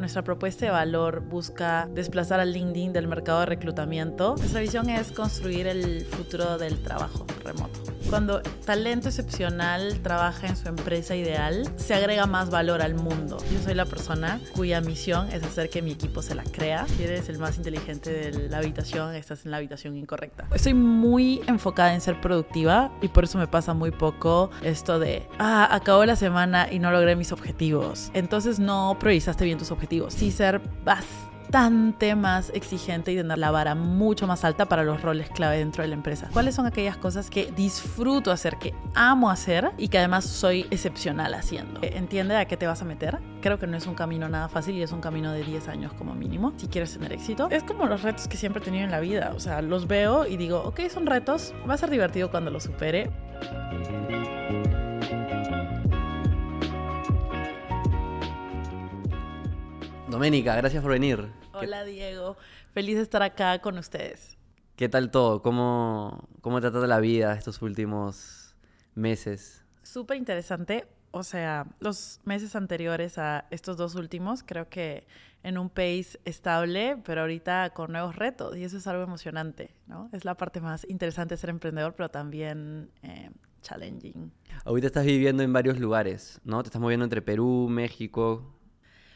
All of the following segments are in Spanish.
nuestra propuesta de valor busca desplazar al LinkedIn del mercado de reclutamiento, nuestra visión es construir el futuro del trabajo remoto. Cuando talento excepcional trabaja en su empresa ideal, se agrega más valor al mundo. Yo soy la persona cuya misión es hacer que mi equipo se la crea. Si eres el más inteligente de la habitación, estás en la habitación incorrecta. Estoy muy enfocada en ser productiva y por eso me pasa muy poco esto de, ah, acabó la semana y no logré mis objetivos. Entonces no priorizaste bien tus objetivos. Sí ser bastante bastante más exigente y tener la vara mucho más alta para los roles clave dentro de la empresa. ¿Cuáles son aquellas cosas que disfruto hacer, que amo hacer y que además soy excepcional haciendo? ¿Entiende a qué te vas a meter? Creo que no es un camino nada fácil y es un camino de 10 años como mínimo si quieres tener éxito. Es como los retos que siempre he tenido en la vida. O sea, los veo y digo, ok, son retos, va a ser divertido cuando los supere. Doménica, gracias por venir. Hola Diego, feliz de estar acá con ustedes. ¿Qué tal todo? ¿Cómo, cómo te ha tratado la vida estos últimos meses? Súper interesante. O sea, los meses anteriores a estos dos últimos, creo que en un pace estable, pero ahorita con nuevos retos. Y eso es algo emocionante, ¿no? Es la parte más interesante de ser emprendedor, pero también eh, challenging. Ahorita estás viviendo en varios lugares, ¿no? Te estás moviendo entre Perú, México.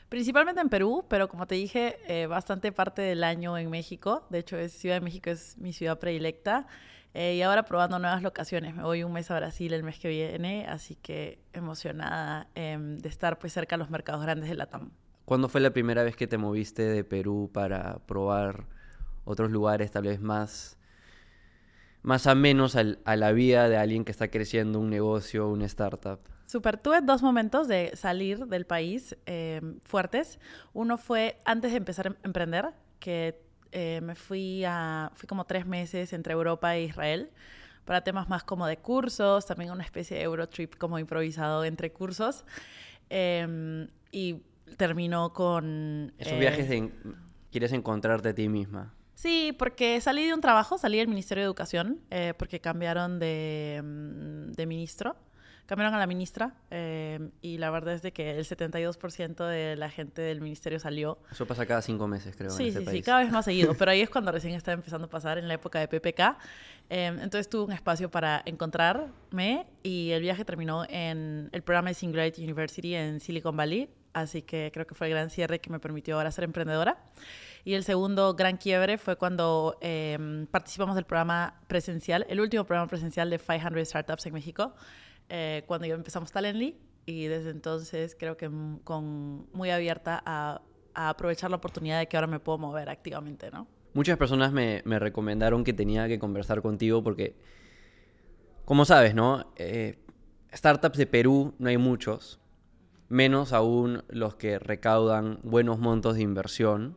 Principalmente en Perú, pero como te dije, eh, bastante parte del año en México. De hecho, Ciudad de México es mi ciudad predilecta. Eh, y ahora probando nuevas locaciones. Me voy un mes a Brasil el mes que viene, así que emocionada em, de estar pues cerca de los mercados grandes de Latam. ¿Cuándo fue la primera vez que te moviste de Perú para probar otros lugares tal vez más, más a menos a la vida de alguien que está creciendo un negocio, una startup? Super, tuve dos momentos de salir del país eh, fuertes. Uno fue antes de empezar a emprender, que eh, me fui a, fui como tres meses entre Europa e Israel para temas más como de cursos, también una especie de Eurotrip como improvisado entre cursos. Em, y terminó con... Esos viajes de... ¿Quieres encontrarte a ti misma? Sí, porque salí de un trabajo, salí del Ministerio de Educación, eh, porque cambiaron de, mm, de ministro cambiaron a la ministra eh, y la verdad es de que el 72% de la gente del ministerio salió. Eso pasa cada cinco meses, creo. Sí, en sí, sí, cada vez más seguido, pero ahí es cuando recién estaba empezando a pasar en la época de PPK. Eh, entonces tuve un espacio para encontrarme y el viaje terminó en el programa de Singularity University en Silicon Valley, así que creo que fue el gran cierre que me permitió ahora ser emprendedora. Y el segundo gran quiebre fue cuando eh, participamos del programa presencial, el último programa presencial de 500 Startups en México, eh, cuando ya empezamos Talently y desde entonces creo que con muy abierta a, aprovechar la oportunidad de que ahora me puedo mover activamente, ¿no? Muchas personas me, me recomendaron que tenía que conversar contigo porque, como sabes, ¿no? Eh, startups de Perú no hay muchos, menos aún los que recaudan buenos montos de inversión,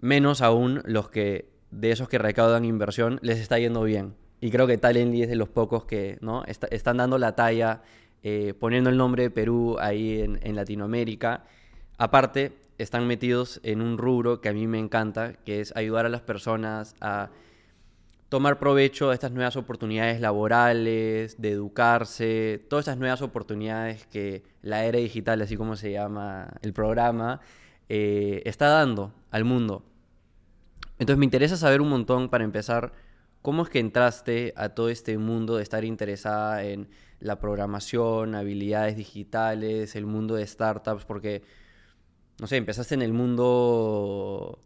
menos aún los que de esos que recaudan inversión les está yendo bien. Y creo que Talently es de los pocos que ¿no? están dando la talla, eh, poniendo el nombre de Perú ahí en, Latinoamérica. Aparte, están metidos en un rubro que a mí me encanta, que es ayudar a las personas a tomar provecho de estas nuevas oportunidades laborales, de educarse, todas estas nuevas oportunidades que la era digital, así como se llama el programa, eh, está dando al mundo. Entonces me interesa saber un montón para empezar ¿Cómo es que entraste a todo este mundo de estar interesada en la programación, habilidades digitales, el mundo de startups? Porque, no sé, empezaste en el mundo,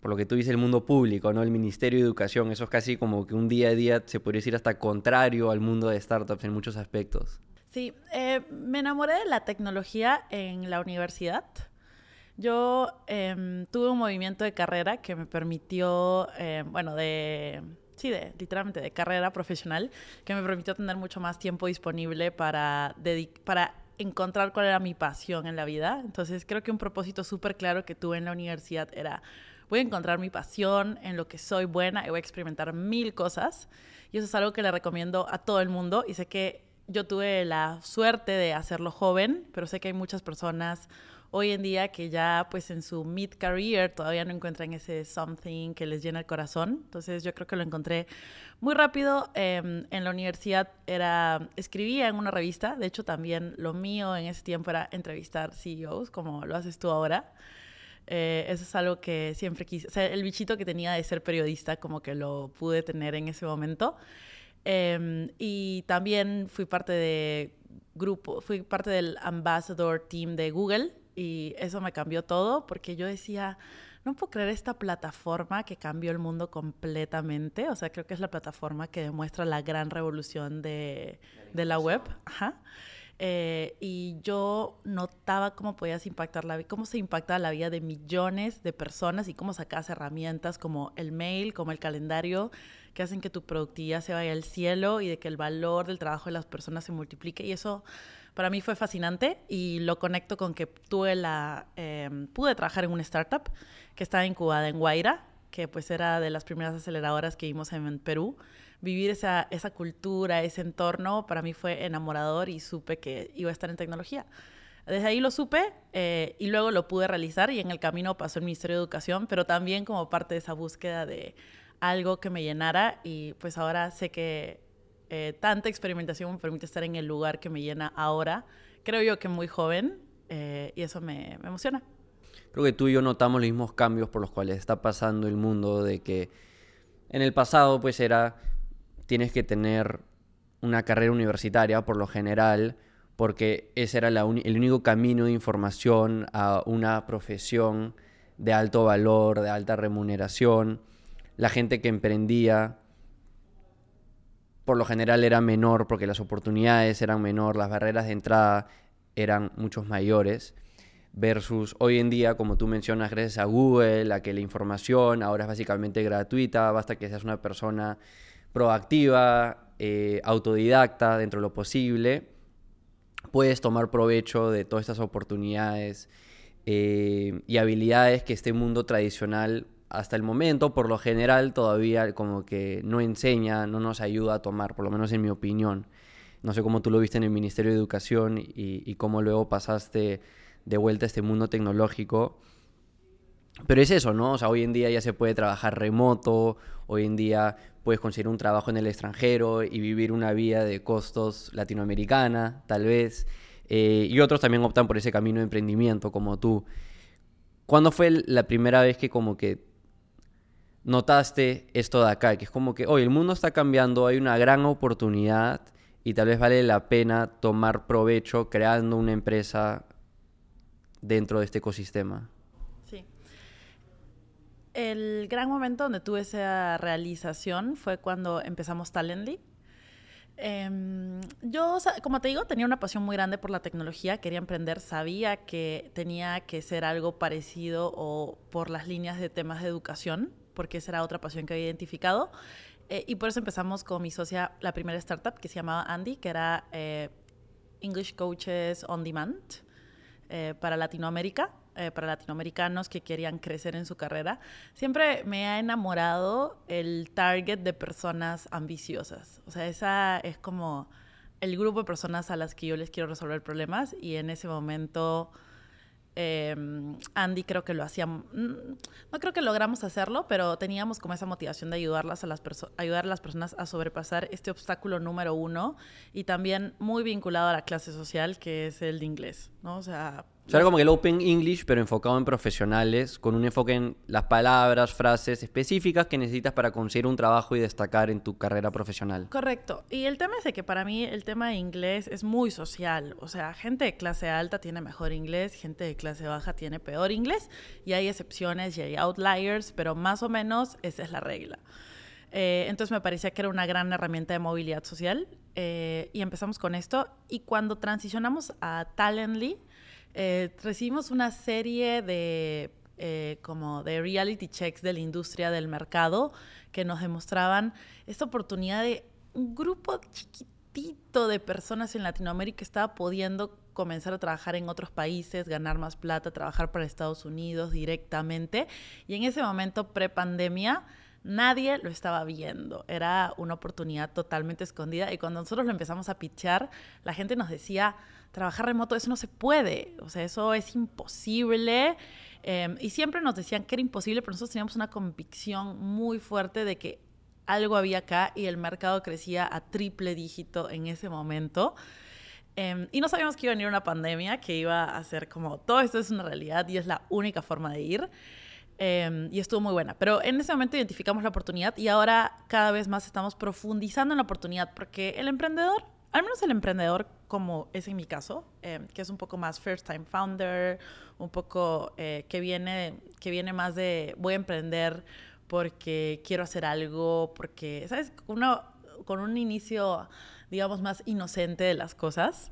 por lo que tú dices, el mundo público, ¿no? El Ministerio de Educación. Eso es casi como que un día a día se podría decir hasta contrario al mundo de startups en muchos aspectos. Sí, eh, me enamoré de la tecnología en la universidad. Yo em, tuve un movimiento de carrera que me permitió, em, bueno, de sí, de, literalmente de carrera profesional, que me permitió tener mucho más tiempo disponible para, para encontrar cuál era mi pasión en la vida. Entonces creo que un propósito súper claro que tuve en la universidad era, voy a encontrar mi pasión en lo que soy buena y voy a experimentar mil cosas. Y eso es algo que le recomiendo a todo el mundo y sé que yo tuve la suerte de hacerlo joven, pero sé que hay muchas personas hoy en día que ya pues en su mid-career todavía no encuentran ese something que les llena el corazón. Entonces yo creo que lo encontré muy rápido. Em, en la universidad era, escribía en una revista, de hecho también lo mío en ese tiempo era entrevistar CEOs, como lo haces tú ahora. Eh, eso es algo que siempre quise, o sea, el bichito que tenía de ser periodista como que lo pude tener en ese momento. Em, y también fui parte de grupo, fui parte del ambassador team de Google y eso me cambió todo porque yo decía, no puedo creer esta plataforma que cambió el mundo completamente. O sea, creo que es la plataforma que demuestra la gran revolución de, de la web. Ajá. Eh, y yo notaba cómo podías impactar la cómo se impacta la vida de millones de personas y cómo sacas herramientas como el mail, como el calendario, que hacen que tu productividad se vaya al cielo y de que el valor del trabajo de las personas se multiplique. Y eso para mí fue fascinante y lo conecto con que tuve la, em, pude trabajar en una startup que estaba incubada en Guaira, que pues era de las primeras aceleradoras que vimos en Perú vivir esa, esa cultura, ese entorno, para mí fue enamorador y supe que iba a estar en tecnología. Desde ahí lo supe eh, y luego lo pude realizar y en el camino pasó el Ministerio de Educación, pero también como parte de esa búsqueda de algo que me llenara y pues ahora sé que eh, tanta experimentación me permite estar en el lugar que me llena ahora. Creo yo que muy joven eh, y eso me, emociona. Creo que tú y yo notamos los mismos cambios por los cuales está pasando el mundo, de que en el pasado pues era tienes que tener una carrera universitaria por lo general, porque ese era el único camino de información a una profesión de alto valor, de alta remuneración. La gente que emprendía por lo general era menor porque las oportunidades eran menor, las barreras de entrada eran muchos mayores, versus hoy en día, como tú mencionas, gracias a Google, a que la información ahora es básicamente gratuita, basta que seas una persona proactiva, eh, autodidacta dentro de lo posible, puedes tomar provecho de todas estas oportunidades eh, y habilidades que este mundo tradicional hasta el momento, por lo general, todavía como que no enseña, no nos ayuda a tomar, por lo menos en mi opinión. No sé cómo tú lo viste en el Ministerio de Educación y, cómo luego pasaste de vuelta a este mundo tecnológico. Pero es eso, ¿no? O sea, hoy en día ya se puede trabajar remoto, hoy en día puedes conseguir un trabajo en el extranjero y vivir una vida de costos latinoamericana, tal vez. Eh, y otros también optan por ese camino de emprendimiento, como tú. ¿Cuándo fue la primera vez que como que notaste esto de acá? Que es como que, hoy el mundo está cambiando, hay una gran oportunidad y tal vez vale la pena tomar provecho creando una empresa dentro de este ecosistema el gran momento donde tuve esa realización fue cuando empezamos Talently. Em, yo, como te digo, tenía una pasión muy grande por la tecnología, quería emprender, sabía que tenía que ser algo parecido o por las líneas de temas de educación, porque esa era otra pasión que había identificado. Eh, y por eso empezamos con mi socia la primera startup que se llamaba Andy, que era eh, English Coaches On Demand eh, para Latinoamérica. Eh, para latinoamericanos que querían crecer en su carrera, siempre me ha enamorado el target de personas ambiciosas. O sea, esa es como el grupo de personas a las que yo les quiero resolver problemas y en ese momento Em, Andy creo que lo hacía, mm, no creo que logramos hacerlo, pero teníamos como esa motivación de ayudarlas a las ayudar a las personas a sobrepasar este obstáculo número uno y también muy vinculado a la clase social que es el de inglés, ¿no? O sea, o sea, era como que el Open English, pero enfocado en profesionales, con un enfoque en las palabras, frases específicas que necesitas para conseguir un trabajo y destacar en tu carrera profesional. Correcto. Y el tema es de que para mí el tema de inglés es muy social. O sea, gente de clase alta tiene mejor inglés, gente de clase baja tiene peor inglés, y hay excepciones y hay outliers, pero más o menos esa es la regla. Eh, entonces me parecía que era una gran herramienta de movilidad social eh, y empezamos con esto. Y cuando transicionamos a Talently, eh, recibimos una serie de eh, como de reality checks de la industria del mercado que nos demostraban esta oportunidad de un grupo chiquitito de personas en Latinoamérica que estaba pudiendo comenzar a trabajar en otros países, ganar más plata, trabajar para Estados Unidos directamente. Y en ese momento, pre-pandemia, Nadie lo estaba viendo, era una oportunidad totalmente escondida y cuando nosotros lo empezamos a pitchar, la gente nos decía, trabajar remoto, eso no se puede, o sea, eso es imposible. Em, y siempre nos decían que era imposible, pero nosotros teníamos una convicción muy fuerte de que algo había acá y el mercado crecía a triple dígito en ese momento. Em, y no sabíamos que iba a venir una pandemia, que iba a ser como, todo esto es una realidad y es la única forma de ir. Em, y estuvo muy buena. Pero en ese momento identificamos la oportunidad y ahora cada vez más estamos profundizando en la oportunidad porque el emprendedor, al menos el emprendedor como es en mi caso, em, que es un poco más first time founder, un poco eh, que, viene, que viene más de voy a emprender porque quiero hacer algo, porque, ¿sabes? Uno con un inicio, digamos, más inocente de las cosas.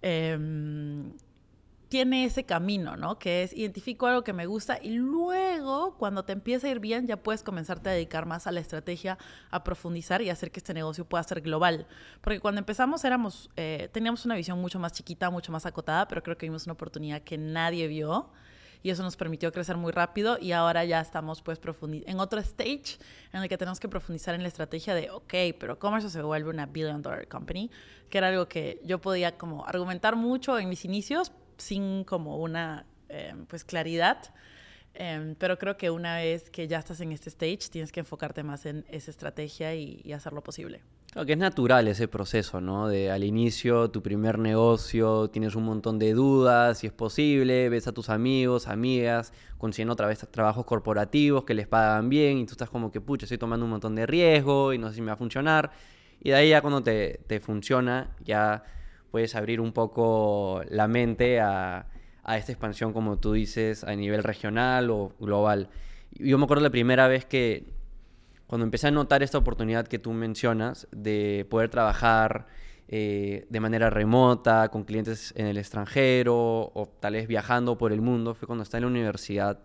Eh, tiene ese camino, ¿no? Que es identifico algo que me gusta y luego cuando te empieza a ir bien ya puedes comenzarte a dedicar más a la estrategia, a profundizar y hacer que este negocio pueda ser global. Porque cuando empezamos éramos, eh, teníamos una visión mucho más chiquita, mucho más acotada, pero creo que vimos una oportunidad que nadie vio y eso nos permitió crecer muy rápido y ahora ya estamos pues en otro stage en el que tenemos que profundizar en la estrategia de, ok, pero ¿cómo eso se vuelve una billion dollar company? Que era algo que yo podía como argumentar mucho en mis inicios, sin como una eh, pues claridad. Em, pero creo que una vez que ya estás en este stage, tienes que enfocarte más en esa estrategia y, y hacerlo posible. Claro que es natural ese proceso, ¿no? De al inicio, tu primer negocio, tienes un montón de dudas, si es posible, ves a tus amigos, amigas, consiguiendo otra vez trabajos corporativos que les pagan bien y tú estás como que, pucha, estoy tomando un montón de riesgo y no sé si me va a funcionar. Y de ahí ya cuando te, te funciona, ya puedes abrir un poco la mente a, esta expansión, como tú dices, a nivel regional o global. Yo me acuerdo la primera vez que, cuando empecé a notar esta oportunidad que tú mencionas, de poder trabajar eh, de manera remota, con clientes en el extranjero, o tal vez viajando por el mundo, fue cuando estaba en la universidad.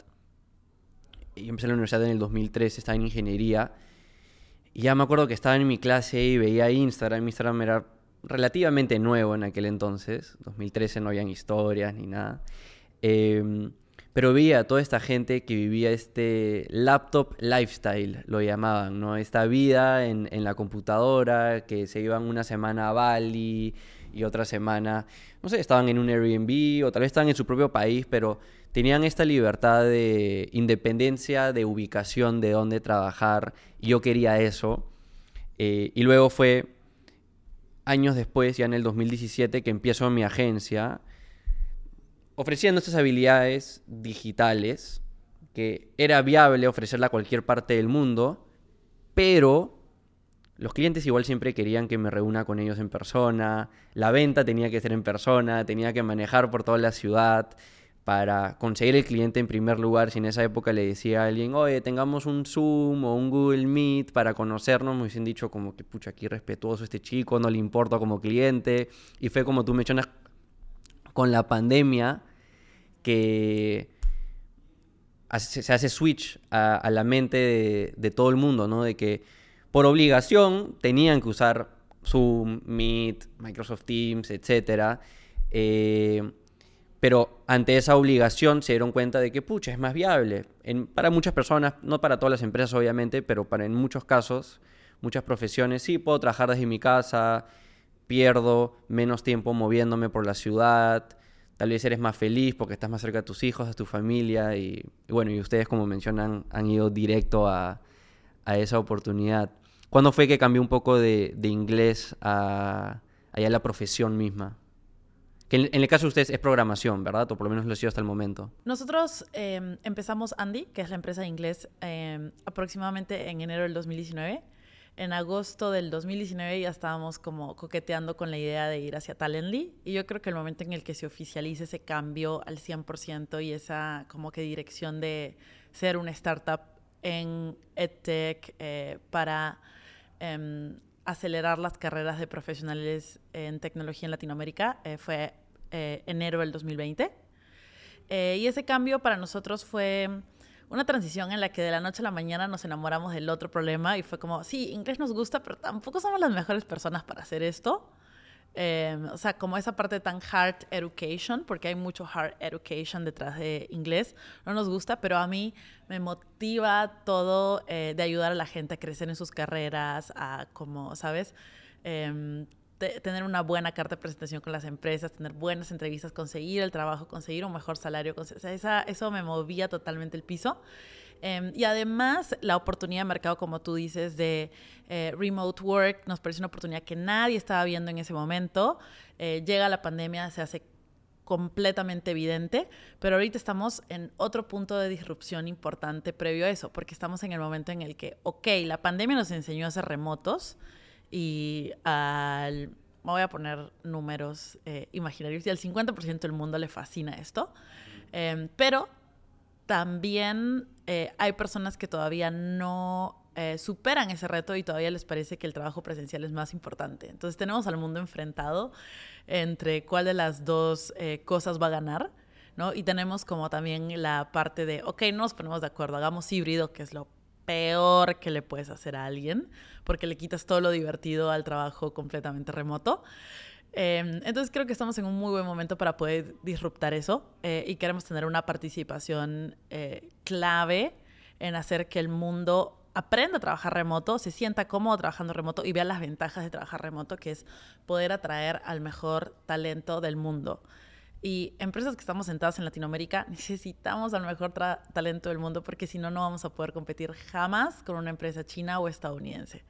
Yo empecé en la universidad en el 2013, estaba en ingeniería. Y ya me acuerdo que estaba en mi clase y veía Instagram. Instagram era relativamente nuevo en aquel entonces, 2013 no habían historias ni nada, em, pero veía a toda esta gente que vivía este laptop lifestyle, lo llamaban, ¿no? Esta vida en, en la computadora, que se iban una semana a Bali y otra semana, no sé, estaban en un Airbnb o tal vez estaban en su propio país, pero tenían esta libertad de independencia, de ubicación, de dónde trabajar, y yo quería eso. Eh, y luego fue años después, ya en el 2017, que empiezo mi agencia, ofreciendo estas habilidades digitales que era viable ofrecerla a cualquier parte del mundo, pero los clientes igual siempre querían que me reúna con ellos en persona, la venta tenía que ser en persona, tenía que manejar por toda la ciudad, para conseguir el cliente en primer lugar, si en esa época le decía a alguien, oye, tengamos un Zoom o un Google Meet para conocernos, me hubiesen dicho como que, pucha, aquí respetuoso este chico, no le importa como cliente. Y fue como tú mencionas con la pandemia que se hace switch a, la mente de, todo el mundo, ¿no? De que por obligación tenían que usar Zoom, Meet, Microsoft Teams, etc., eh, pero ante esa obligación se dieron cuenta de que, pucha, es más viable. para muchas personas, no para todas las empresas obviamente, pero para en muchos casos, muchas profesiones, sí, puedo trabajar desde mi casa, pierdo menos tiempo moviéndome por la ciudad, tal vez eres más feliz porque estás más cerca de tus hijos, de tu familia, y, bueno, y ustedes como mencionan han ido directo a, esa oportunidad. ¿Cuándo fue que cambió un poco de, inglés a, allá la profesión misma? En, el caso de ustedes es programación, ¿verdad? O por lo menos lo ha sido hasta el momento. Nosotros em, empezamos Andy, que es la empresa de inglés, em, aproximadamente en enero del 2019. En agosto del 2019 ya estábamos como coqueteando con la idea de ir hacia Talently y yo creo que el momento en el que se oficialice ese cambio al 100% y esa como que dirección de ser una startup en EdTech eh, para em, acelerar las carreras de profesionales en tecnología en Latinoamérica eh, fue eh, enero del 2020. Eh, y ese cambio para nosotros fue una transición en la que de la noche a la mañana nos enamoramos del otro problema y fue como, sí, inglés nos gusta, pero tampoco somos las mejores personas para hacer esto. Em, o sea, como esa parte tan hard education, porque hay mucho hard education detrás de inglés, no nos gusta, pero a mí me motiva todo eh, de ayudar a la gente a crecer en sus carreras, a como, ¿sabes? Em, tener una buena carta de presentación con las empresas, tener buenas entrevistas, conseguir el trabajo, conseguir un mejor salario. O sea, esa, eso me movía totalmente el piso. Em, y además, la oportunidad de mercado, como tú dices, de eh, remote work, nos parece una oportunidad que nadie estaba viendo en ese momento. Eh, llega la pandemia, se hace completamente evidente, pero ahorita estamos en otro punto de disrupción importante previo a eso, porque estamos en el momento en el que, ok, la pandemia nos enseñó a ser remotos y al, me voy a poner números eh, imaginarios, y al 50% del mundo le fascina esto, em, pero también eh, hay personas que todavía no eh, superan ese reto y todavía les parece que el trabajo presencial es más importante. Entonces tenemos al mundo enfrentado entre cuál de las dos eh, cosas va a ganar, ¿no? Y tenemos como también la parte de, ok, no nos ponemos de acuerdo, hagamos híbrido, que es lo peor que le puedes hacer a alguien, porque le quitas todo lo divertido al trabajo completamente remoto. Em, entonces creo que estamos en un muy buen momento para poder disruptar eso eh, y queremos tener una participación eh, clave en hacer que el mundo aprenda a trabajar remoto, se sienta cómodo trabajando remoto y vea las ventajas de trabajar remoto, que es poder atraer al mejor talento del mundo. Y empresas que estamos sentadas en Latinoamérica necesitamos al mejor talento del mundo porque si no, no vamos a poder competir jamás con una empresa china o estadounidense.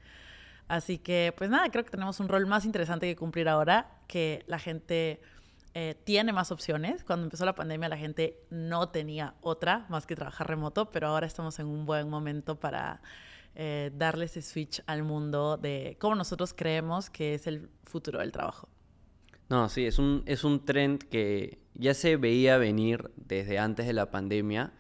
Así que, pues nada, creo que tenemos un rol más interesante que cumplir ahora, que la gente eh, tiene más opciones. Cuando empezó la pandemia la gente no tenía otra más que trabajar remoto, pero ahora estamos en un buen momento para eh, darle ese switch al mundo de cómo nosotros creemos que es el futuro del trabajo. No, sí, es un, es un trend que ya se veía venir desde antes de la pandemia,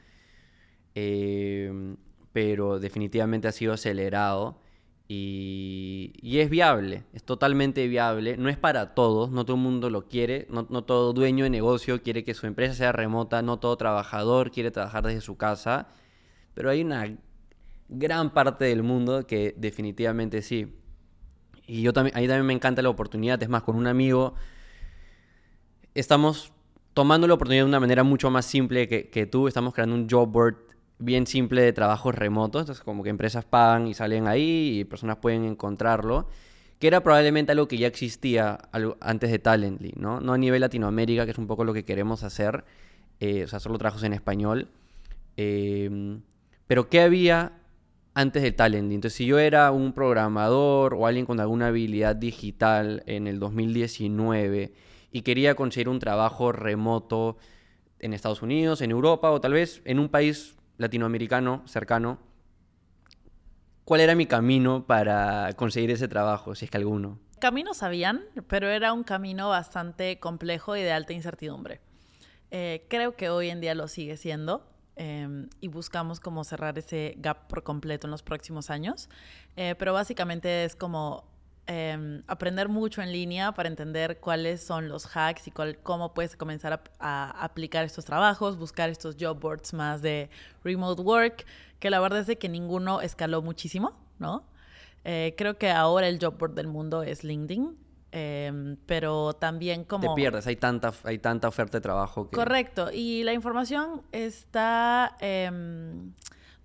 eh, pero definitivamente ha sido acelerado. Y, es viable, es totalmente viable. No es para todos, no todo el mundo lo quiere, no, todo dueño de negocio quiere que su empresa sea remota, no todo trabajador quiere trabajar desde su casa, pero hay una gran parte del mundo que definitivamente sí. Y yo también, a mí también me encanta la oportunidad, es más, con un amigo estamos tomando la oportunidad de una manera mucho más simple que, tú, estamos creando un job board bien simple de trabajos remotos, entonces como que empresas pagan y salen ahí y personas pueden encontrarlo, que era probablemente algo que ya existía antes de Talently, ¿no? No a nivel Latinoamérica, que es un poco lo que queremos hacer, eh, o sea, solo trabajos en español, em, pero ¿qué había antes de Talently? Entonces, si yo era un programador o alguien con alguna habilidad digital en el 2019 y quería conseguir un trabajo remoto en Estados Unidos, en Europa o tal vez en un país latinoamericano cercano, ¿cuál era mi camino para conseguir ese trabajo, si es que alguno? Caminos sabían, pero era un camino bastante complejo y de alta incertidumbre. Eh, creo que hoy en día lo sigue siendo. Em, y buscamos como cerrar ese gap por completo en los próximos años. Eh, pero básicamente es como Em, aprender mucho en línea para entender cuáles son los hacks y cómo puedes comenzar a, aplicar estos trabajos, buscar estos job boards más de remote work, que la verdad es de que ninguno escaló muchísimo, ¿no? Eh, creo que ahora el job board del mundo es LinkedIn, em, pero también como... Te pierdes, hay tanta, hay tanta oferta de trabajo que... Correcto, y la información está...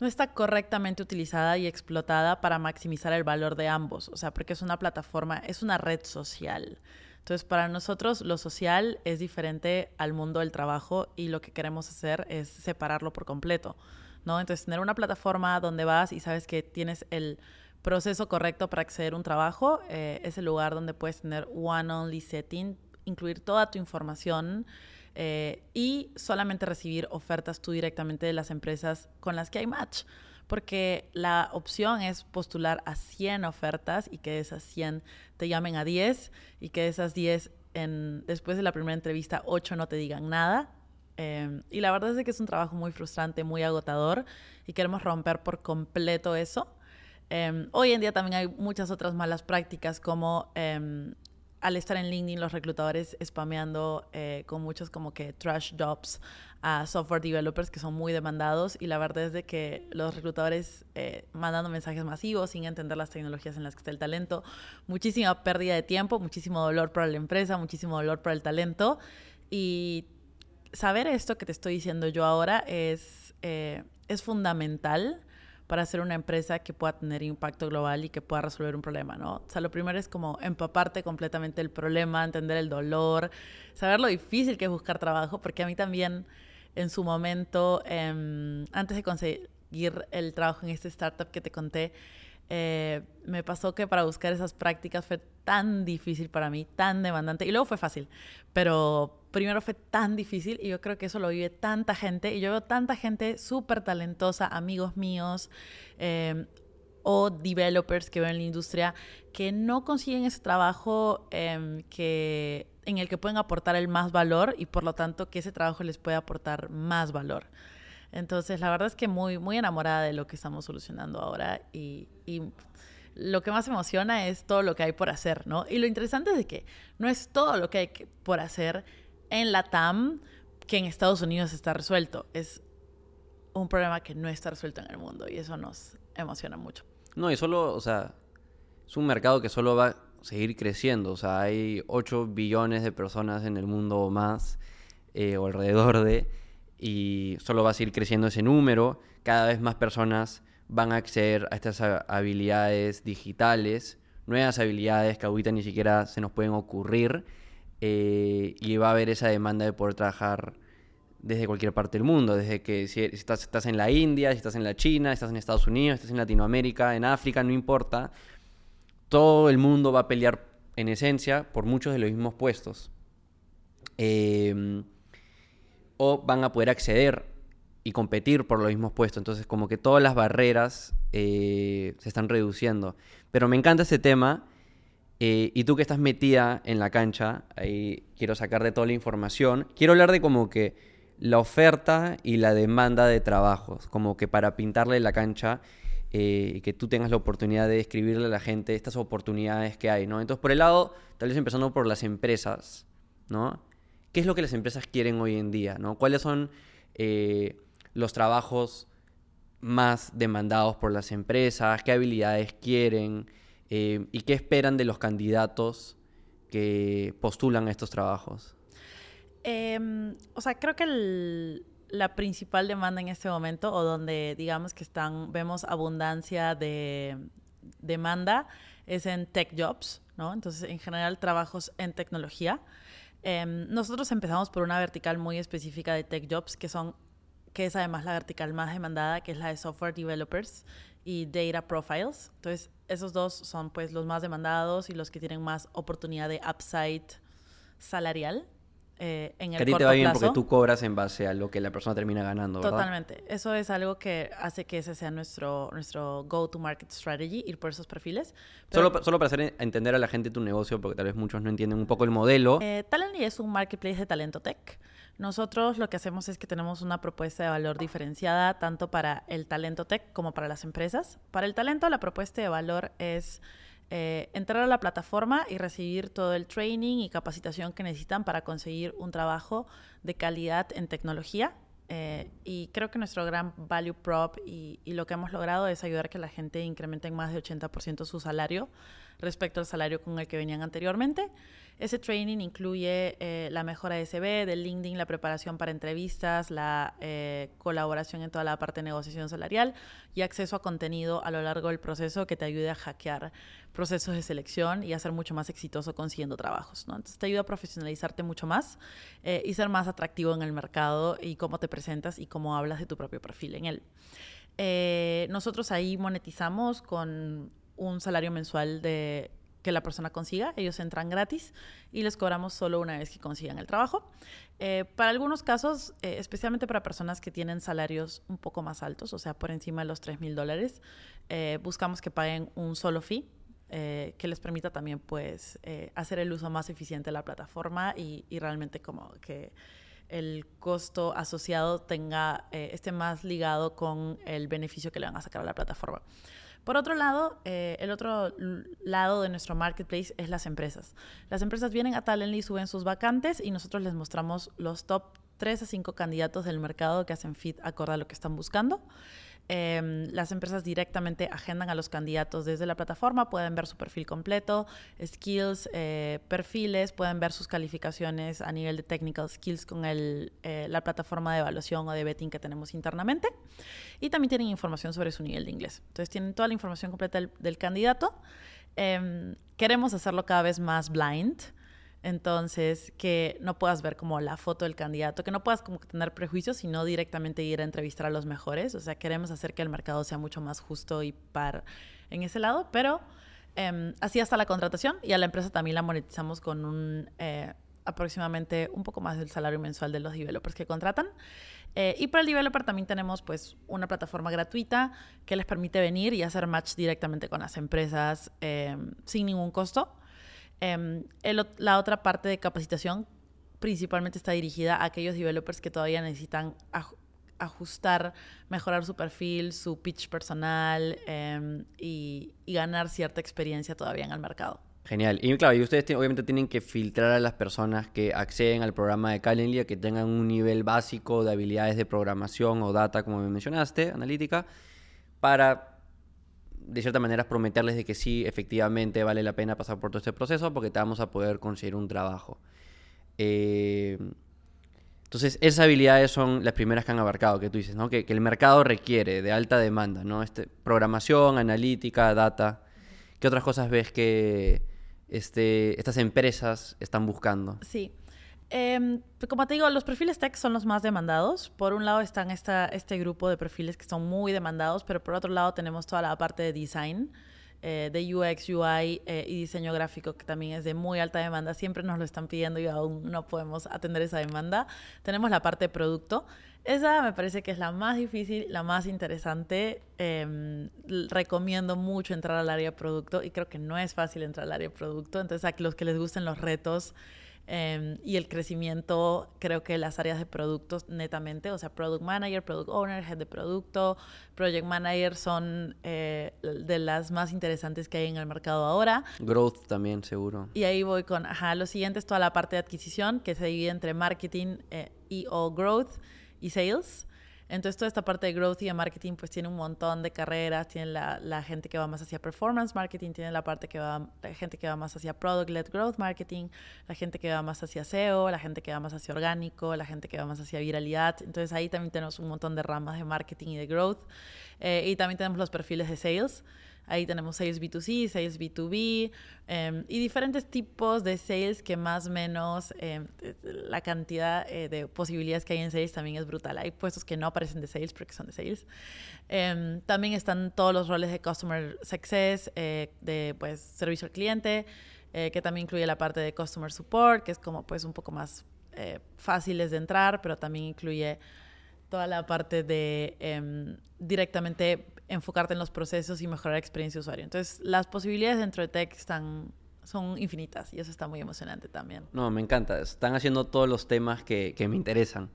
No está correctamente utilizada y explotada para maximizar el valor de ambos. O sea, porque es una plataforma, es una red social. Entonces, para nosotros lo social es diferente al mundo del trabajo y lo que queremos hacer es separarlo por completo, ¿no? Entonces, tener una plataforma donde vas y sabes que tienes el proceso correcto para acceder a un trabajo, eh, es el lugar donde puedes tener one-only setting, incluir toda tu información, eh, y solamente recibir ofertas tú directamente de las empresas con las que hay match. Porque la opción es postular a 100 ofertas y que de esas 100 te llamen a 10 y que de esas 10 en, después de la primera entrevista 8 no te digan nada. Em, y la verdad es que es un trabajo muy frustrante, muy agotador y queremos romper por completo eso. Em, hoy en día también hay muchas otras malas prácticas como em, al estar en LinkedIn los reclutadores spameando eh, con muchos como que trash jobs a software developers que son muy demandados. Y la verdad es de que los reclutadores eh, mandando mensajes masivos sin entender las tecnologías en las que está el talento, muchísima pérdida de tiempo, muchísimo dolor para la empresa, muchísimo dolor para el talento. Y saber esto que te estoy diciendo yo ahora es, eh, es fundamental para ser una empresa que pueda tener impacto global y que pueda resolver un problema, ¿no? O sea, lo primero es como empaparte completamente el problema, entender el dolor, saber lo difícil que es buscar trabajo, porque a mí también en su momento, em, antes de conseguir el trabajo en este startup que te conté, eh, me pasó que para buscar esas prácticas fue tan difícil para mí, tan demandante, y luego fue fácil, pero primero fue tan difícil y yo creo que eso lo vive tanta gente, y yo veo tanta gente súper talentosa, amigos míos, eh, o developers que veo en la industria, que no consiguen ese trabajo em, que, en el que pueden aportar el más valor y por lo tanto que ese trabajo les puede aportar más valor. Entonces, la verdad es que muy, muy enamorada de lo que estamos solucionando ahora y, lo que más emociona es todo lo que hay por hacer, ¿no? Y lo interesante es que no es todo lo que hay por hacer en la TAM que en Estados Unidos está resuelto. Es un problema que no está resuelto en el mundo y eso nos emociona mucho. No, y solo, o sea, es un mercado que solo va a seguir creciendo. O sea, hay 8 billones de personas en el mundo o más, eh, o alrededor de y solo va a seguir creciendo ese número. Cada vez más personas van a acceder a estas habilidades digitales, nuevas habilidades que ahorita ni siquiera se nos pueden ocurrir eh, y va a haber esa demanda de poder trabajar desde cualquier parte del mundo, desde que si estás, estás en la India, si estás en la China, estás en Estados Unidos, estás en Latinoamérica, en África, no importa, todo el mundo va a pelear en esencia por muchos de los mismos puestos. Eh, o van a poder acceder y competir por los mismos puestos. Entonces, como que todas las barreras eh, se están reduciendo. Pero me encanta este tema. Eh, y tú que estás metida en la cancha, ahí quiero sacar de toda la información. Quiero hablar de como que la oferta y la demanda de trabajos, como que para pintarle la cancha eh, y que tú tengas la oportunidad de escribirle a la gente estas oportunidades que hay, ¿no? Entonces, por el lado, tal vez empezando por las empresas, ¿no? Qué es lo que las empresas quieren hoy en día, ¿no? ¿Cuáles son eh, los trabajos más demandados por las empresas? ¿Qué habilidades quieren? Eh, ¿Y qué esperan de los candidatos que postulan estos trabajos? Em, o sea, creo que la principal demanda en este momento, o donde digamos que están, vemos abundancia de demanda, es en tech jobs, ¿no? Entonces, en general, trabajos en tecnología. Em, nosotros empezamos por una vertical muy específica de tech jobs, que son que es además la vertical más demandada, que es la de software developers y data profiles. Entonces, esos dos son pues los más demandados y los que tienen más oportunidad de upside salarial. Eh, en el que a ti te va bien porque tú cobras en base a lo que la persona termina ganando, ¿verdad? Totalmente. Eso es algo que hace que ese sea nuestro, nuestro go-to-market strategy, ir por esos perfiles. solo, solo para hacer entender a la gente tu negocio, porque tal vez muchos no entienden un poco el modelo. Eh, Talently es un marketplace de talento tech. Nosotros lo que hacemos es que tenemos una propuesta de valor diferenciada tanto para el talento tech como para las empresas. Para el talento, la propuesta de valor es eh, entrar a la plataforma y recibir todo el training y capacitación que necesitan para conseguir un trabajo de calidad en tecnología. Eh, y creo que nuestro gran value prop y, y, lo que hemos logrado es ayudar a que la gente incremente en más de 80% su salario respecto al salario con el que venían anteriormente. Ese training incluye eh, la mejora de CV, del LinkedIn, la preparación para entrevistas, la eh, colaboración en toda la parte de negociación salarial y acceso a contenido a lo largo del proceso que te ayude a hackear procesos de selección y a ser mucho más exitoso consiguiendo trabajos. ¿no? Entonces te ayuda a profesionalizarte mucho más eh, y ser más atractivo en el mercado y cómo te presentas y cómo hablas de tu propio perfil en él. nosotros ahí monetizamos con un salario mensual de que la persona consiga. Ellos entran gratis y les cobramos solo una vez que consigan el trabajo. Eh, para algunos casos, eh, especialmente para personas que tienen salarios un poco más altos, o sea, por encima de los 3 mil dólares, eh, buscamos que paguen un solo fee. que les permita también pues hacer el uso más eficiente de la plataforma y, y realmente como que el costo asociado tenga esté más ligado con el beneficio que le van a sacar a la plataforma. Por otro lado, eh, el otro lado de nuestro marketplace es las empresas. Las empresas vienen a Talently, suben sus vacantes y nosotros les mostramos los top 3 a 5 candidatos del mercado que hacen fit acorde a lo que están buscando. Em, las empresas directamente agendan a los candidatos desde la plataforma, pueden ver su perfil completo, skills, eh, perfiles, pueden ver sus calificaciones a nivel de technical skills con el, eh, la plataforma de evaluación o de betting que tenemos internamente. Y también tienen información sobre su nivel de inglés. Entonces tienen toda la información completa del, candidato. Em, queremos hacerlo cada vez más blind. Entonces, que no puedas ver como la foto del candidato, que no puedas tener prejuicios, sino directamente ir a entrevistar a los mejores. O sea, queremos hacer que el mercado sea mucho más justo y par en ese lado, pero em, así hasta la contratación y a la empresa también la monetizamos con un eh, aproximadamente un poco más del salario mensual de los developers que contratan. Eh, y para el developer también tenemos pues una plataforma gratuita que les permite venir y hacer match directamente con las empresas em, sin ningún costo. Em, la otra parte de capacitación principalmente está dirigida a aquellos developers que todavía necesitan ajustar, mejorar su perfil, su pitch personal em, y, ganar cierta experiencia todavía en el mercado. Genial. Y claro, y ustedes obviamente tienen que filtrar a las personas que acceden al programa de Calendly, que tengan un nivel básico de habilidades de programación o data, como me mencionaste, analítica, para de cierta manera prometerles de que sí, efectivamente vale la pena pasar por todo este proceso porque te vamos a poder conseguir un trabajo. Eh, entonces, esas habilidades son las primeras que han abarcado, que tú dices, ¿no? Que, el mercado requiere de alta demanda, ¿no? Este, programación, analítica, data. ¿Qué otras cosas ves que este, estas empresas están buscando? Sí. Eh, como te digo, los perfiles tech son los más demandados. Por un lado están este grupo de perfiles que son muy demandados, pero por otro lado tenemos toda la parte de design, eh, de UX, UI eh, y diseño gráfico, que también es de muy alta demanda. Siempre nos lo están pidiendo y aún no podemos atender esa demanda. Tenemos la parte de producto. Esa me parece que es la más difícil, la más interesante. Em, recomiendo mucho entrar al área de producto y creo que no es fácil entrar al área de producto. Entonces, a los que les gusten los retos, Em, y el crecimiento, creo que las áreas de productos netamente, o sea, Product Manager, Product Owner, Head de Producto, Project Manager son eh, de las más interesantes que hay en el mercado ahora. Growth también, seguro. Y ahí voy con, ajá, lo siguiente es toda la parte de adquisición, que se divide entre marketing eh, y o growth y sales. Entonces, toda esta parte de growth y de marketing, pues tiene un montón de carreras. Tiene la, gente que va más hacia performance marketing, tiene la parte que va, gente que va más hacia product-led growth marketing, la gente que va más hacia SEO, la gente que va más hacia orgánico, la gente que va más hacia viralidad. Entonces, ahí también tenemos un montón de ramas de marketing y de growth. Eh, y también tenemos los perfiles de sales. Ahí tenemos sales B2C, sales B2B em, y diferentes tipos de sales que más o menos em, la cantidad eh, de posibilidades que hay en sales también es brutal. Hay puestos que no aparecen de sales porque son de sales. Em, también están todos los roles de Customer Success, eh, de pues servicio al cliente, eh, que también incluye la parte de Customer Support, que es como pues un poco más fáciles de entrar, pero también incluye toda la parte de directamente enfocarte en los procesos y mejorar la experiencia de usuario. Entonces, las posibilidades dentro de tech están, son infinitas y eso está muy emocionante también. No, me encanta. Están haciendo todos los temas que, que me interesan.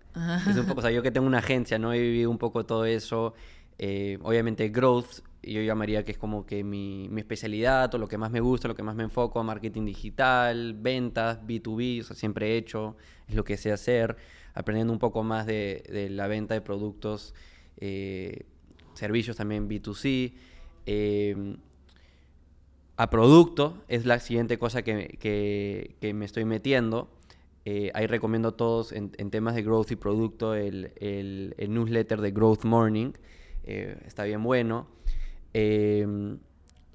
Es un poco, o sea, yo que tengo una agencia, ¿no? He vivido un poco todo eso. Eh, obviamente, growth, yo llamaría que es como que mi, mi, especialidad o lo que más me gusta, lo que más me enfoco, marketing digital, ventas, B2B, o sea, siempre he hecho, es lo que sé hacer, aprendiendo un poco más de, de la venta de productos. Eh, servicios también B2C. Em, a producto es la siguiente cosa que, me estoy metiendo. Eh, ahí recomiendo a todos en, temas de growth y producto el, newsletter de Growth Morning. Eh, está bien bueno. Em,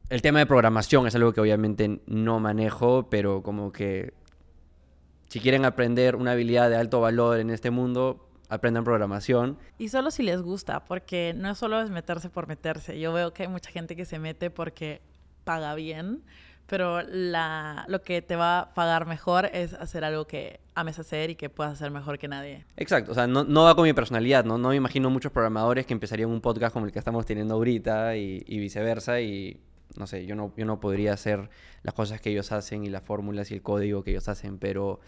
el tema de programación es algo que obviamente no manejo, pero como que si quieren aprender una habilidad de alto valor en este mundo, aprendan programación. Y solo si les gusta, porque no solo es meterse por meterse. Yo veo que hay mucha gente que se mete porque paga bien, pero la, lo que te va a pagar mejor es hacer algo que ames hacer y que puedas hacer mejor que nadie. Exacto, o sea, no, no va con mi personalidad, ¿no? No me imagino muchos programadores que empezarían un podcast como el que estamos teniendo ahorita y, y viceversa y no sé, yo no, yo no podría hacer las cosas que ellos hacen y las fórmulas y el código que ellos hacen, pero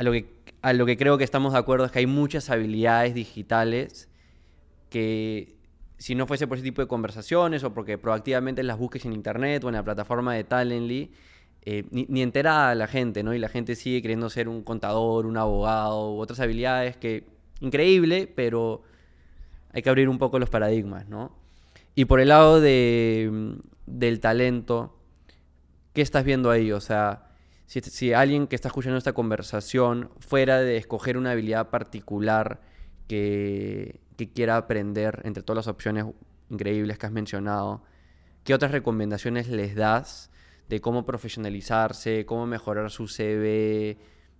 a lo que, a lo que creo que estamos de acuerdo es que hay muchas habilidades digitales que si no fuese por ese tipo de conversaciones o porque proactivamente las busques en internet o en la plataforma de Talently, eh, ni, ni, enterada la gente, ¿no? Y la gente sigue queriendo ser un contador, un abogado u otras habilidades que, increíble, pero hay que abrir un poco los paradigmas, ¿no? Y por el lado de, del talento, ¿qué estás viendo ahí? O sea, si, alguien que está escuchando esta conversación fuera de escoger una habilidad particular que, que quiera aprender entre todas las opciones increíbles que has mencionado, ¿qué otras recomendaciones les das de cómo profesionalizarse, cómo mejorar su CV,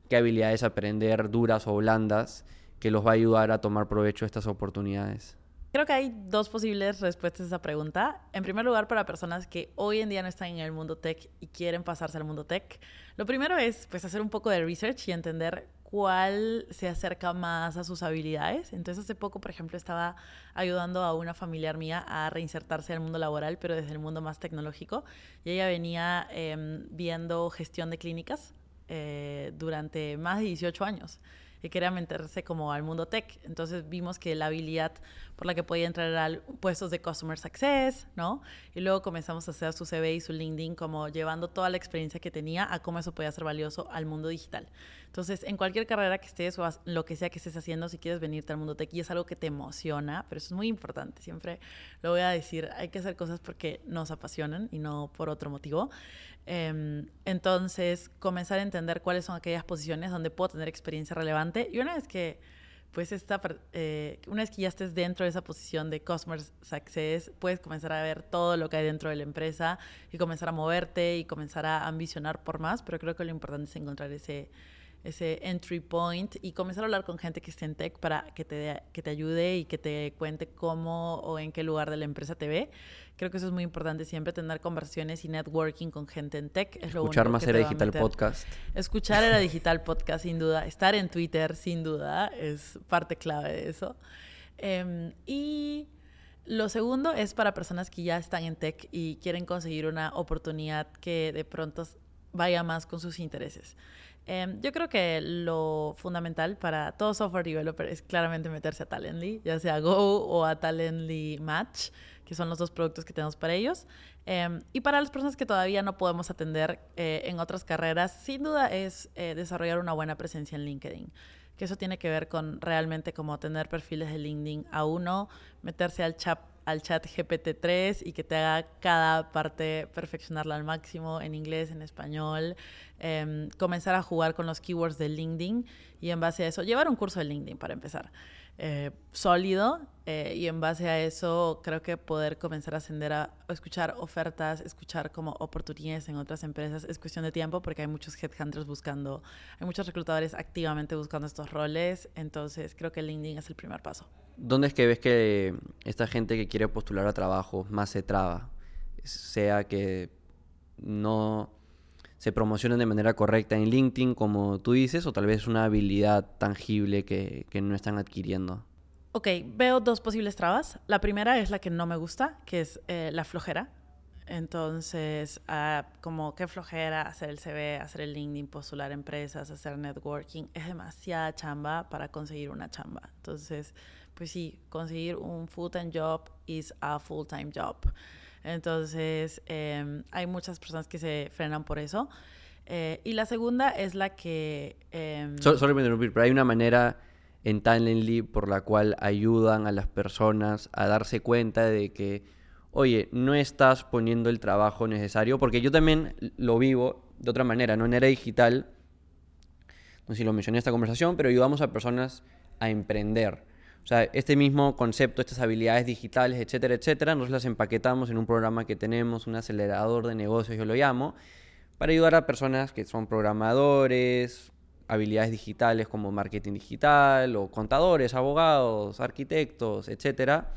qué habilidades aprender, duras o blandas, que los va a ayudar a tomar provecho de estas oportunidades? Creo que hay dos posibles respuestas a esa pregunta. En primer lugar, para personas que hoy en día no están en el mundo tech y quieren pasarse al mundo tech, lo primero es pues hacer un poco de research y entender cuál se acerca más a sus habilidades. Entonces, hace poco, por ejemplo, estaba ayudando a una familiar mía a reinsertarse al mundo laboral, pero desde el mundo más tecnológico. Y ella venía eh, viendo gestión de clínicas eh, durante más de 18 años y quería meterse como al mundo tech. Entonces vimos que la habilidad por la que podía entrar a puestos de Customer Success, ¿no? Y luego comenzamos a hacer su CV y su LinkedIn como llevando toda la experiencia que tenía a cómo eso podía ser valioso al mundo digital. Entonces, en cualquier carrera que estés o lo que sea que estés haciendo, si quieres venirte al mundo tech y es algo que te emociona, pero eso es muy importante, siempre lo voy a decir, hay que hacer cosas porque nos apasionan y no por otro motivo. Eh, entonces, comenzar a entender cuáles son aquellas posiciones donde puedo tener experiencia relevante. Y una vez que, pues, esta, eh, una vez que ya estés dentro de esa posición de Customer Success, puedes comenzar a ver todo lo que hay dentro de la empresa y comenzar a moverte y comenzar a ambicionar por más. Pero creo que lo importante es encontrar ese ese entry point y comenzar a hablar con gente que esté en tech para que te, que te ayude y que te cuente cómo o en qué lugar de la empresa te ve. Creo que eso es muy importante, siempre tener conversaciones y networking con gente en tech. Es Escuchar más Era Digital Podcast. Escuchar Era Digital Podcast, sin duda. Estar en Twitter, sin duda, es parte clave de eso. Eh, y lo segundo es para personas que ya están en tech y quieren conseguir una oportunidad que de pronto vaya más con sus intereses. Eh, yo creo que lo fundamental para todo software developer es claramente meterse a Talently, ya sea Go o a Talently Match, que son los dos productos que tenemos para ellos. Eh, y para las personas que todavía no podemos atender eh, en otras carreras, sin duda es eh, desarrollar una buena presencia en LinkedIn que eso tiene que ver con realmente como tener perfiles de LinkedIn a uno, meterse al chat al chat GPT-3 y que te haga cada parte perfeccionarla al máximo en inglés, en español, eh, comenzar a jugar con los keywords de LinkedIn y en base a eso, llevar un curso de LinkedIn para empezar. Eh, sólido eh, y en base a eso creo que poder comenzar a ascender a, escuchar ofertas, escuchar como oportunidades en otras empresas es cuestión de tiempo porque hay muchos headhunters buscando, hay muchos reclutadores activamente buscando estos roles, entonces creo que LinkedIn es el primer paso. ¿Dónde es que ves que esta gente que quiere postular a trabajo más se traba? Sea que no se promocionen de manera correcta en LinkedIn, como tú dices, o tal vez una habilidad tangible que, no están adquiriendo? Ok, veo dos posibles trabas. La primera es la que no me gusta, que es eh, la flojera. Entonces, uh, como qué flojera hacer el CV, hacer el LinkedIn, postular empresas, hacer networking, es demasiada chamba para conseguir una chamba. Entonces, pues sí, conseguir un full-time job is a full-time job. Entonces, eh, hay muchas personas que se frenan por eso. Eh, y la segunda es la que... Eh, solo, solo me interrumpir, pero hay una manera en Talently por la cual ayudan a las personas a darse cuenta de que, oye, no estás poniendo el trabajo necesario, porque yo también lo vivo de otra manera, no en era digital, no sé si lo mencioné en esta conversación, pero ayudamos a personas a emprender. O sea, este mismo concepto, estas habilidades digitales, etcétera, etcétera, nosotros las empaquetamos en un programa que tenemos, un acelerador de negocios, yo lo llamo, para ayudar a personas que son programadores, habilidades digitales como marketing digital, o contadores, abogados, arquitectos, etcétera,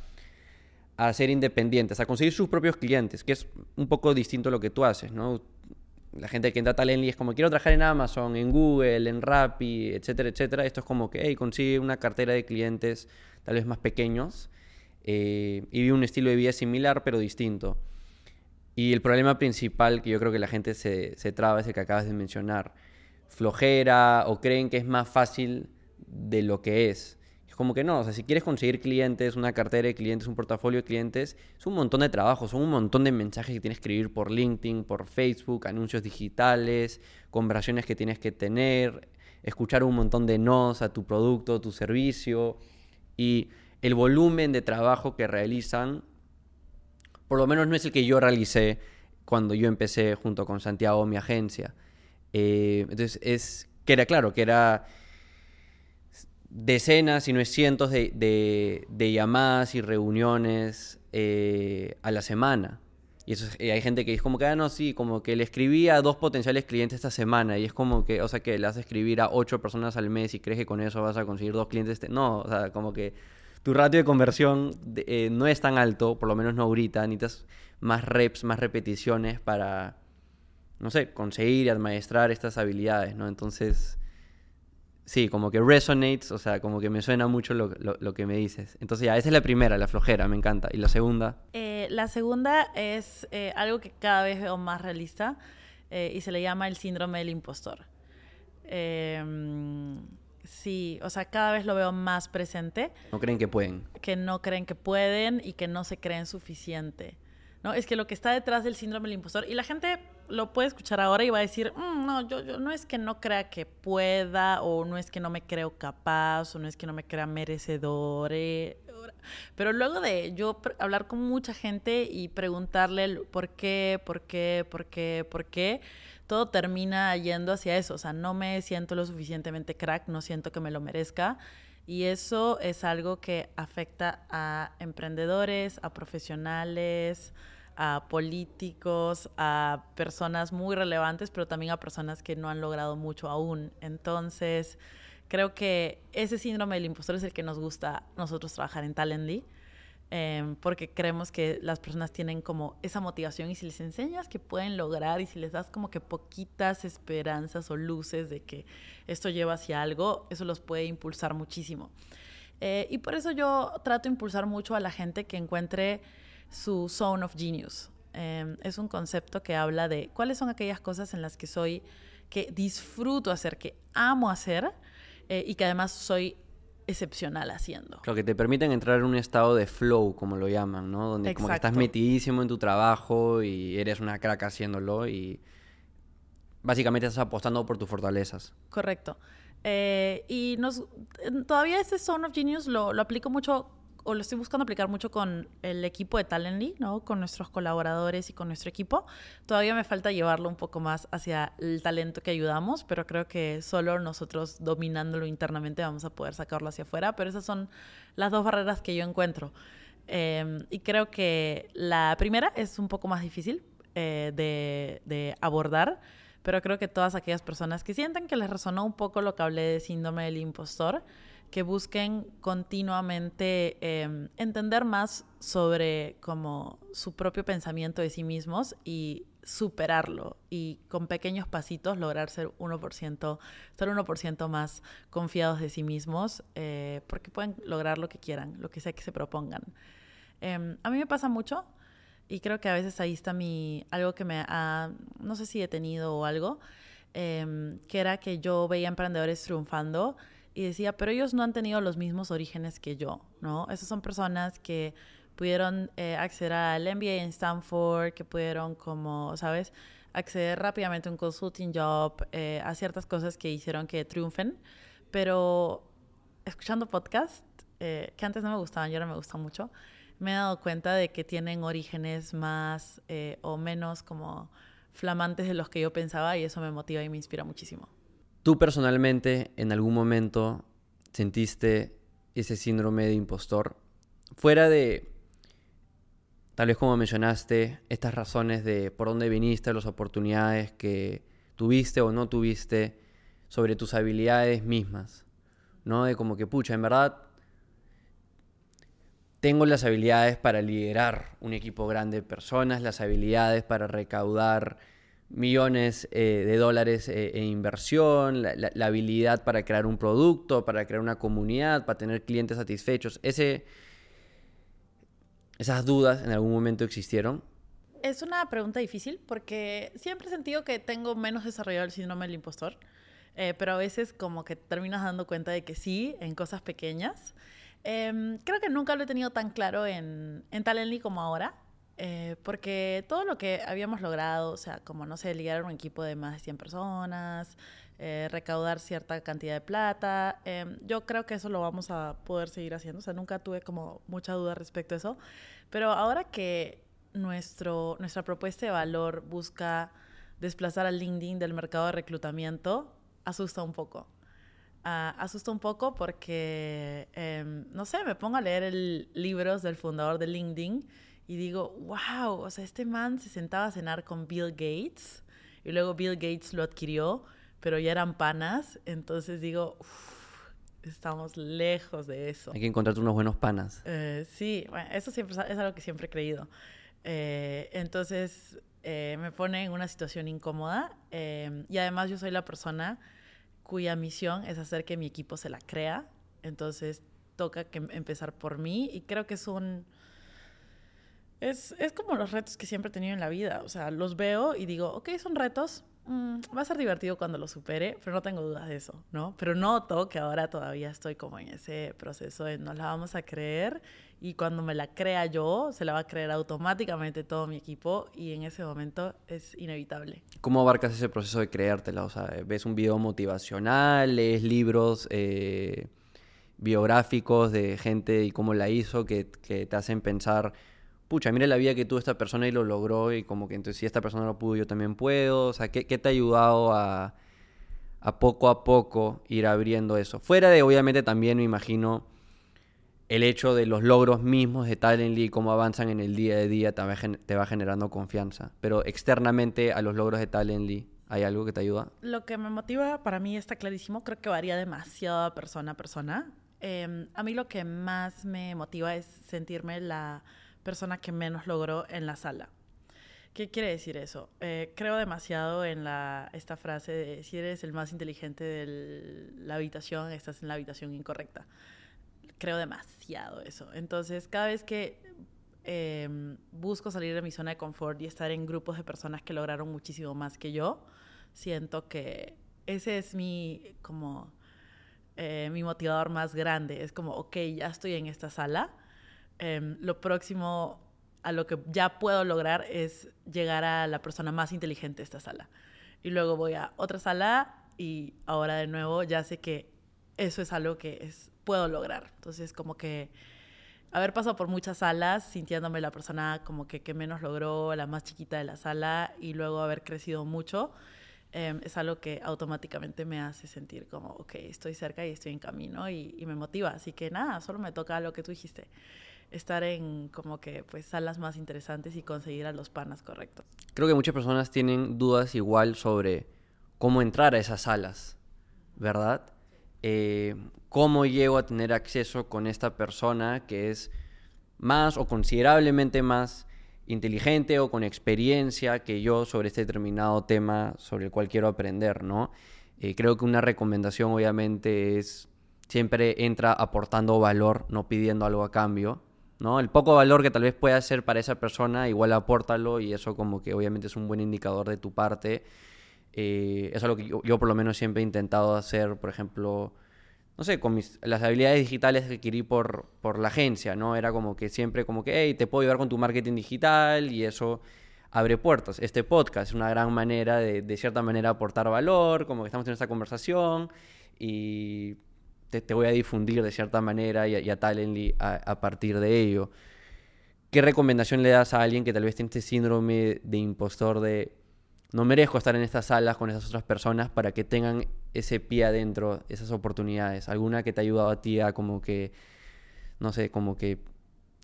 a ser independientes, a conseguir sus propios clientes, que es un poco distinto a lo que tú haces, ¿no? La gente que entra a Talently es como, quiero trabajar en Amazon, en Google, en Rappi, etcétera, etcétera. Esto es como que, hey, consigue una cartera de clientes tal vez más pequeños eh, y vive un estilo de vida similar pero distinto. Y el problema principal que yo creo que la gente se, se traba es el que acabas de mencionar. Flojera o creen que es más fácil de lo que es. Es como que no, o sea, si quieres conseguir clientes, una cartera de clientes, un portafolio de clientes, es un montón de trabajo, son un montón de mensajes que tienes que escribir por LinkedIn, por Facebook, anuncios digitales, conversaciones que tienes que tener, escuchar un montón de nos a tu producto, tu servicio y el volumen de trabajo que realizan, por lo menos no es el que yo realicé cuando yo empecé junto con Santiago, mi agencia. Eh, entonces, es que era claro, que era decenas, si no es cientos de, llamadas y reuniones eh, a la semana. Y eso hay gente que es como que, ah, no, sí, como que le escribí a dos potenciales clientes esta semana y es como que, o sea, que le haces escribir a ocho personas al mes y crees que con eso vas a conseguir dos clientes. Este... No, o sea, como que tu ratio de conversión eh, no es tan alto, por lo menos no ahorita, necesitas más reps, más repeticiones para, no sé, conseguir y administrar estas habilidades, ¿no? Entonces, sí, como que resonates, o sea, como que me suena mucho lo, lo, que me dices. Entonces ya, esa es la primera, la flojera, me encanta. ¿Y la segunda? Eh, la segunda es eh, algo que cada vez veo más realista eh, y se le llama el síndrome del impostor. Em, sí, o sea, cada vez lo veo más presente. No creen que pueden. Que no creen que pueden y que no se creen suficiente. ¿no? Es que lo que está detrás del síndrome del impostor, y la gente lo puede escuchar ahora y va a decir, mm, no, yo, yo no es que no crea que pueda, o no es que no me creo capaz, o no es que no me crea merecedor. Pero luego de yo hablar con mucha gente y preguntarle por qué, por qué, por qué, por qué, todo termina yendo hacia eso. O sea, no me siento lo suficientemente crack, no siento que me lo merezca. Y eso es algo que afecta a emprendedores, a profesionales, a políticos, a personas muy relevantes, pero también a personas que no han logrado mucho aún. Entonces, creo que ese síndrome del impostor es el que nos gusta nosotros trabajar en Talently, em, porque creemos que las personas tienen como esa motivación y si les enseñas que pueden lograr y si les das como que poquitas esperanzas o luces de que esto lleva hacia algo, eso los puede impulsar muchísimo. Eh, y por eso yo trato de impulsar mucho a la gente que encuentre su zone of genius. Em, es un concepto que habla de cuáles son aquellas cosas en las que soy, que disfruto hacer, que amo hacer eh, y que además soy excepcional haciendo. Lo que te permiten entrar en un estado de flow, como lo llaman, ¿no? Donde como que estás metidísimo en tu trabajo y eres una crack haciéndolo y básicamente estás apostando por tus fortalezas. Correcto. Eh, y nos, todavía ese Zone of Genius lo, lo aplico mucho o lo estoy buscando aplicar mucho con el equipo de Talently, ¿no? Con nuestros colaboradores y con nuestro equipo. Todavía me falta llevarlo un poco más hacia el talento que ayudamos, pero creo que solo nosotros dominándolo internamente vamos a poder sacarlo hacia afuera. Pero esas son las dos barreras que yo encuentro. Em, y creo que la primera es un poco más difícil eh, de, de abordar, pero creo que todas aquellas personas que sientan que les resonó un poco lo que hablé de síndrome del impostor, que busquen continuamente em, entender más sobre como su propio pensamiento de sí mismos y superarlo y con pequeños pasitos lograr ser 1%, ser 1% más confiados de sí mismos, eh, porque pueden lograr lo que quieran, lo que sea que se propongan. Em, a mí me pasa mucho y creo que a veces ahí está mi, algo que me ha, no sé si he tenido o algo, em, que era que yo veía emprendedores triunfando y decía, pero ellos no han tenido los mismos orígenes que yo, ¿no? Esas son personas que pudieron eh, acceder al MBA en Stanford, que pudieron como, ¿sabes? Acceder rápidamente a un consulting job, eh, a ciertas cosas que hicieron que triunfen, pero escuchando podcast, eh, que antes no me gustaban y ahora me gustan mucho, me he dado cuenta de que tienen orígenes más o menos como flamantes de los que yo pensaba y eso me motiva y me inspira muchísimo. ¿Tú personalmente en algún momento sentiste ese síndrome de impostor? Fuera de, tal vez como mencionaste, estas razones de por dónde viniste, las oportunidades que tuviste o no tuviste, sobre tus habilidades mismas, ¿no? De como que, pucha, en verdad, tengo las habilidades para liderar un equipo grande de personas, las habilidades para recaudar millones eh, de dólares eh, en inversión, la, habilidad para crear un producto, para crear una comunidad, para tener clientes satisfechos. Ese, ¿Esas dudas en algún momento existieron? Es una pregunta difícil porque siempre he sentido que tengo menos desarrollado el síndrome del impostor. Eh, pero a veces como que terminas dando cuenta de que sí, en cosas pequeñas. Em, creo que nunca lo he tenido tan claro en, en Talently como ahora. Eh, porque todo lo que habíamos logrado, o sea, como no sé, ligar un equipo de más de 100 personas, eh, recaudar cierta cantidad de plata, em, yo creo que eso lo vamos a poder seguir haciendo. O sea, nunca tuve como mucha duda respecto a eso. Pero ahora que nuestro, nuestra propuesta de valor busca desplazar al LinkedIn del mercado de reclutamiento, asusta un poco. Ah, asusta un poco porque, em, no sé, me pongo a leer el, libros del fundador de LinkedIn y digo, wow, o sea, este man se sentaba a cenar con Bill Gates y luego Bill Gates lo adquirió, pero ya eran panas, entonces digo, estamos lejos de eso. Hay que encontrarte unos buenos panas. Eh, sí, bueno, eso siempre es algo que siempre he creído. Eh, entonces eh, me pone en una situación incómoda y además yo soy la persona cuya misión es hacer que mi equipo se la crea, entonces toca que empezar por mí y creo que es un es, es, como los retos que siempre he tenido en la vida. O sea, los veo y digo, ok, son retos. Mm, va a ser divertido cuando lo supere, pero no tengo dudas de eso, ¿no? Pero noto que ahora todavía estoy como en ese proceso de no la vamos a creer y cuando me la crea yo, se la va a creer automáticamente todo mi equipo y en ese momento es inevitable. ¿Cómo abarcas ese proceso de creértela? O sea, ¿ves un video motivacional, lees libros eh, biográficos de gente y cómo la hizo que te hacen pensar pucha, la vida que tuvo esta persona y lo logró y como que entonces si esta persona lo pudo, yo también puedo. O sea, ¿qué, te ha ayudado a, a, poco a poco ir abriendo eso? Fuera de, obviamente, también me imagino el hecho de los logros mismos de Talently cómo avanzan en el día a día te va generando confianza. Pero externamente a los logros de Talently, ¿hay algo que te ayuda? Lo que me motiva para mí está clarísimo. Creo que varía demasiado persona a persona. Em, a mí lo que más me motiva es sentirme la persona que menos logró en la sala. ¿Qué quiere decir eso? Eh, creo demasiado en la, esta frase de si eres el más inteligente de la habitación, estás en la habitación incorrecta. Creo demasiado eso. Entonces, cada vez que em, busco salir de mi zona de confort y estar en grupos de personas que lograron muchísimo más que yo, siento que ese es mi, como, eh, mi motivador más grande. Es como, ok, ya estoy en esta sala Em, lo próximo a lo que ya puedo lograr es llegar a la persona más inteligente de esta sala. Y luego voy a otra sala y ahora de nuevo ya sé que eso es algo que es, puedo lograr. Entonces, como que haber pasado por muchas salas, sintiéndome la persona como que, que menos logró, la más chiquita de la sala, y luego haber crecido mucho, em, es algo que automáticamente me hace sentir como, ok, estoy cerca y estoy en camino y, y me motiva. Así que nada, solo me toca lo que tú dijiste estar en como que pues salas más interesantes y conseguir a los panas correctos. Creo que muchas personas tienen dudas igual sobre cómo entrar a esas salas, ¿verdad? Eh, ¿Cómo llego a tener acceso con esta persona que es más o considerablemente más inteligente o con experiencia que yo sobre este determinado tema sobre el cual quiero aprender, ¿no? Eh, creo que una recomendación obviamente es siempre entra aportando valor, no pidiendo algo a cambio. ¿No? El poco valor que tal vez pueda ser para esa persona, igual apórtalo y eso como que obviamente es un buen indicador de tu parte. Eh, eso es lo que yo, por lo menos siempre he intentado hacer, por ejemplo, no sé, con mis, las habilidades digitales que adquirí por, por la agencia, ¿no? Era como que siempre como que, hey, te puedo ayudar con tu marketing digital y eso abre puertas. Este podcast es una gran manera de, de cierta manera, aportar valor, como que estamos en esta conversación y te, voy a difundir de cierta manera y, a Talently a, partir de ello. ¿Qué recomendación le das a alguien que tal vez tiene este síndrome de impostor de no merezco estar en estas salas con esas otras personas para que tengan ese pie adentro, esas oportunidades? ¿Alguna que te ha ayudado a ti a como que, no sé, como que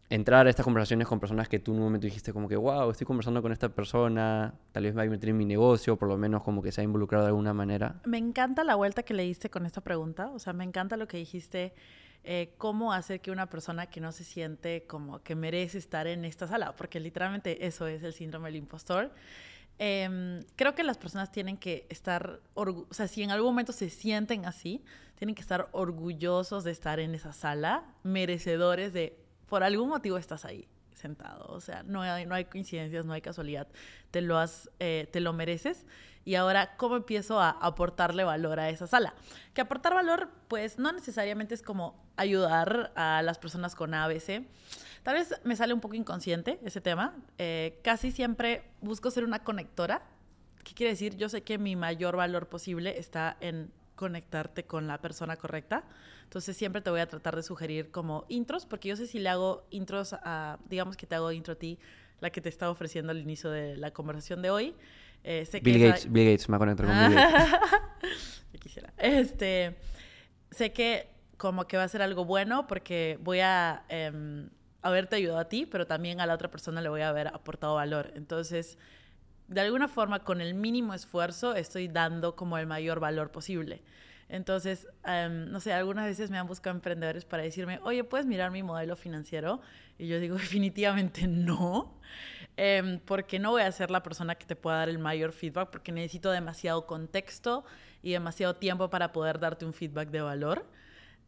entrar a estas conversaciones con personas que tú en un momento dijiste como que, wow, estoy conversando con esta persona, tal vez me va a meter en mi negocio, por lo menos como que se ha involucrado de alguna manera? Me encanta la vuelta que le diste con esta pregunta, o sea, me encanta lo que dijiste, eh, cómo hacer que una persona que no se siente como que merece estar en esta sala, porque literalmente eso es el síndrome del impostor. Em, creo que las personas tienen que estar, o sea, si en algún momento se sienten así, tienen que estar orgullosos de estar en esa sala, merecedores de por algún motivo estás ahí. sentado. O sea, no hay, no hay coincidencias, no hay casualidad. Te lo, has, eh, te lo mereces. Y ahora, ¿cómo empiezo a aportarle valor a esa sala? Que aportar valor, pues no necesariamente es como ayudar a las personas con ABC. Tal vez me sale un poco inconsciente ese tema. Eh, casi siempre busco ser una conectora. ¿Qué quiere decir? Yo sé que mi mayor valor posible está en conectarte con la persona correcta. Entonces siempre te voy a tratar de sugerir como intros, porque yo sé si le hago intros a, digamos que te hago intro a ti, la que te estaba ofreciendo al inicio de la conversación de hoy. Eh, sé Bill, Gates, Bill Gates, me conectar con Bill Gates. quisiera. Este, sé que como que va a ser algo bueno porque voy a em, haberte ayudado a ti, pero también a la otra persona le voy a haber aportado valor. Entonces, de alguna forma, con el mínimo esfuerzo, estoy dando como el mayor valor posible. Entonces, em, no sé, algunas veces me han buscado emprendedores para decirme, oye, ¿puedes mirar mi modelo financiero? Y yo digo, definitivamente no, em, porque no voy a ser la persona que te pueda dar el mayor feedback, porque necesito demasiado contexto y demasiado tiempo para poder darte un feedback de valor.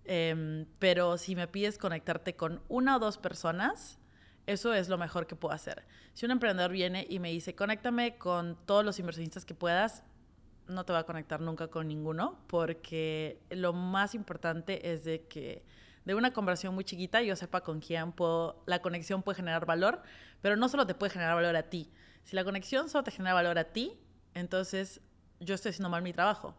Em, pero si me pides conectarte con una o dos personas, eso es lo mejor que puedo hacer. Si un emprendedor viene y me dice, conéctame con todos los inversionistas que puedas, no te va a conectar nunca con ninguno, porque lo más importante es de que de una conversación muy chiquita yo sepa con quién puedo, la conexión puede generar valor, pero no solo te puede generar valor a ti. Si la conexión solo te genera valor a ti, entonces yo estoy haciendo mal mi trabajo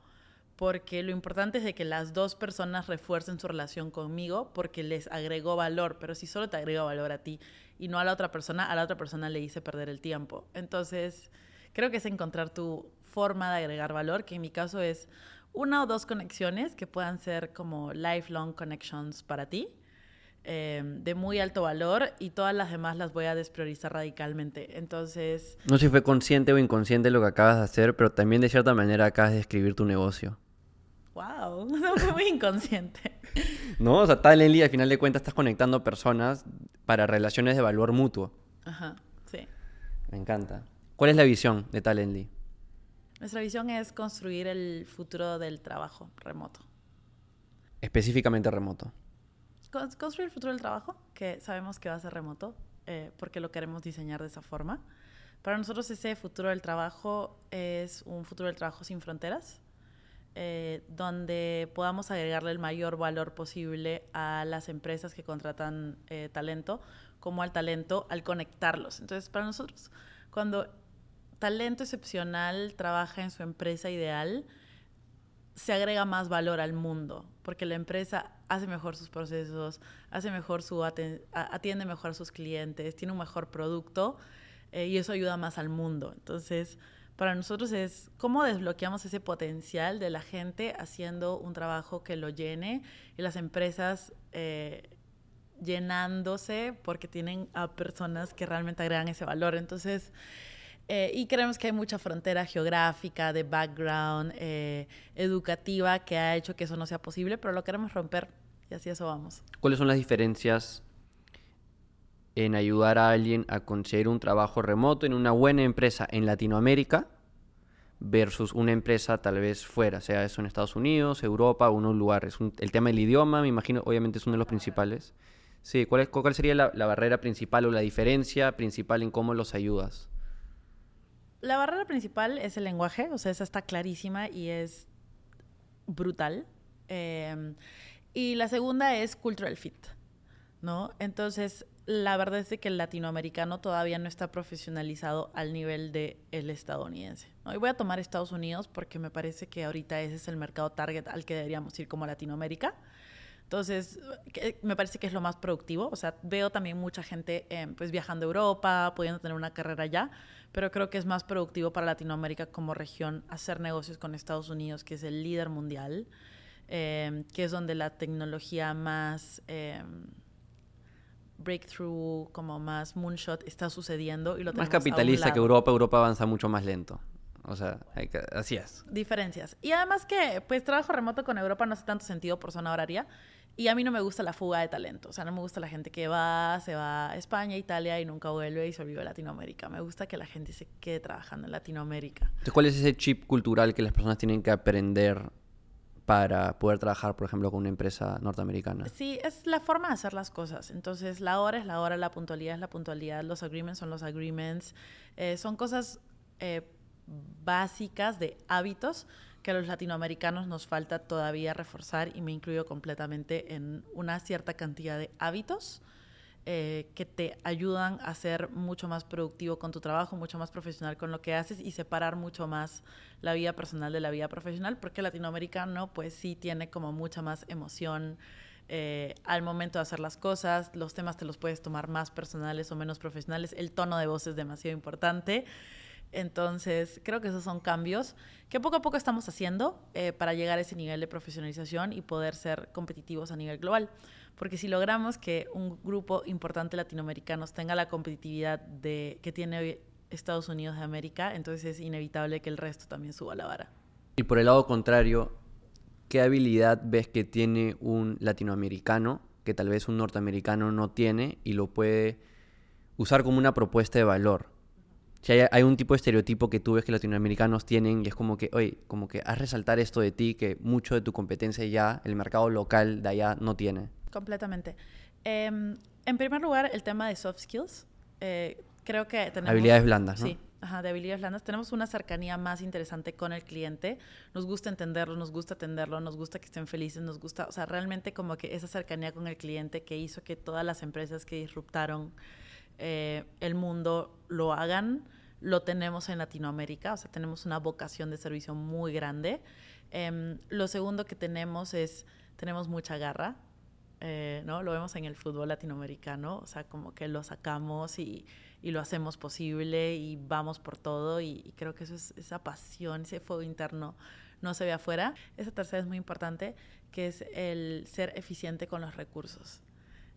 porque lo importante es de que las dos personas refuercen su relación conmigo porque les agregó valor, pero si solo te agrega valor a ti y no a la otra persona, a la otra persona le hice perder el tiempo. Entonces, creo que es encontrar tu forma de agregar valor, que en mi caso es una o dos conexiones que puedan ser como lifelong connections para ti, em, de muy alto valor, y todas las demás las voy a despriorizar radicalmente. Entonces... No sé si fue consciente o inconsciente lo que acabas de hacer, pero también de cierta manera acabas de escribir tu negocio. Wow, no fue muy inconsciente. no, o sea, Talently al final de cuentas estás conectando personas para relaciones de valor mutuo. Ajá, sí. Me encanta. ¿Cuál es la visión de Talently? Nuestra visión es construir el futuro del trabajo remoto. Específicamente remoto. construir el futuro del trabajo, que sabemos que va a ser remoto, eh, porque lo queremos diseñar de esa forma. Para nosotros ese futuro del trabajo es un futuro del trabajo sin fronteras, eh, donde podamos agregarle el mayor valor posible a las empresas que contratan eh, talento, como al talento, al conectarlos. Entonces, para nosotros, cuando talento excepcional trabaja en su empresa ideal, se agrega más valor al mundo, porque la empresa hace mejor sus procesos, hace mejor su atiende mejor a sus clientes, tiene un mejor producto eh, y eso ayuda más al mundo. Entonces, para nosotros es cómo desbloqueamos ese potencial de la gente haciendo un trabajo que lo llene y las empresas eh, llenándose porque tienen a personas que realmente agregan ese valor. Entonces, eh, y creemos que hay mucha frontera geográfica, de background, eh, educativa, que ha hecho que eso no sea posible, pero lo queremos romper y así eso vamos. ¿Cuáles son las diferencias en ayudar a alguien a conseguir un trabajo remoto en una buena empresa en Latinoamérica versus una empresa tal vez fuera, sea eso en Estados Unidos, Europa o en un lugar. Es el tema del idioma, me imagino, obviamente es uno de los principales. Sí, ¿cuál, sería la, barrera principal o la diferencia principal en cómo los ayudas? La barrera principal es el lenguaje, o sea, esa está clarísima y es brutal. Eh, y la segunda es cultural fit, ¿no? Entonces, la verdad es que el latinoamericano todavía no está profesionalizado al nivel del el estadounidense. ¿no? Y voy a tomar Estados Unidos porque me parece que ahorita ese es el mercado target al que deberíamos ir como Latinoamérica. Entonces, me parece que es lo más productivo. O sea, veo también mucha gente eh, pues viajando a Europa, pudiendo tener una carrera allá, pero creo que es más productivo para Latinoamérica como región hacer negocios con Estados Unidos, que es el líder mundial, eh, que es donde la tecnología más... Eh, breakthrough, como más moonshot está sucediendo y lo Más capitalista que Europa, Europa avanza mucho más lento. O sea, así es. Diferencias. Y además que, pues, trabajo remoto con Europa no hace tanto sentido por zona horaria. Y a mí no me gusta la fuga de talento. O sea, no me gusta la gente que va, se va a España, Italia y nunca vuelve y se olvida de Latinoamérica. Me gusta que la gente se quede trabajando en Latinoamérica. Entonces, ¿cuál es ese chip cultural que las personas tienen que aprender para poder trabajar, por ejemplo, con una empresa norteamericana? Sí, es la forma de hacer las cosas. Entonces, la hora es la hora, la puntualidad es la puntualidad, los agreements son los agreements. Eh, son cosas eh, básicas de hábitos que a los latinoamericanos nos falta todavía reforzar y me incluyo completamente en una cierta cantidad de hábitos eh, que te ayudan a ser mucho más productivo con tu trabajo, mucho más profesional con lo que haces y separar mucho más la vida personal de la vida profesional, porque latinoamericano pues sí tiene como mucha más emoción eh, al momento de hacer las cosas, los temas te los puedes tomar más personales o menos profesionales, el tono de voz es demasiado importante. Entonces, creo que esos son cambios que poco a poco estamos haciendo eh, para llegar a ese nivel de profesionalización y poder ser competitivos a nivel global. Porque si logramos que un grupo importante latinoamericanos tenga la competitividad de, que tiene Estados Unidos de América, entonces es inevitable que el resto también suba la vara. Y por el lado contrario, ¿qué habilidad ves que tiene un latinoamericano que tal vez un norteamericano no tiene y lo puede usar como una propuesta de valor? Si hay, un tipo de estereotipo que tú ves que latinoamericanos tienen y es como que, oye, como que haz resaltar esto de ti que mucho de tu competencia ya el mercado local de allá no tiene. Completamente. Em, en primer lugar, el tema de soft skills. Eh, creo que tenemos... Habilidades blandas, ¿no? Sí, ajá, de habilidades blandas. Tenemos una cercanía más interesante con el cliente. Nos gusta entenderlo, nos gusta atenderlo, nos gusta que estén felices, nos gusta... O sea, realmente como que esa cercanía con el cliente que hizo que todas las empresas que disruptaron eh, el mundo lo hagan, lo tenemos en Latinoamérica, o sea, tenemos una vocación de servicio muy grande. Em, lo segundo que tenemos es, tenemos mucha garra, eh, ¿no? Lo vemos en el fútbol latinoamericano, o sea, como que lo sacamos y, lo hacemos posible y vamos por todo y, creo que esa pasión, ese fuego interno no se ve afuera. Esa tercera es muy importante, que es el ser eficiente con los recursos.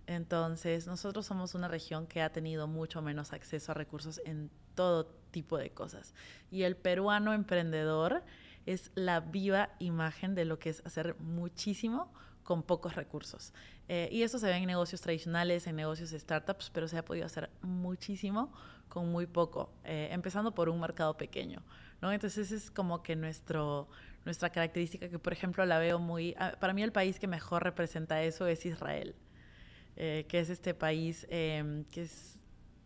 Entonces, nosotros somos una región que ha tenido mucho menos acceso a recursos en todo tipo de cosas. Y el peruano emprendedor es la viva imagen de lo que es hacer muchísimo con pocos recursos. Eh, y eso se ve en negocios tradicionales, en negocios de startups, pero se ha podido hacer muchísimo con muy poco, eh, empezando por un mercado pequeño. ¿no? Entonces, es como que nuestro, nuestra característica, que por ejemplo la veo muy... Ah, para mí el país que mejor representa eso es Israel. Eh, que es este país em, que es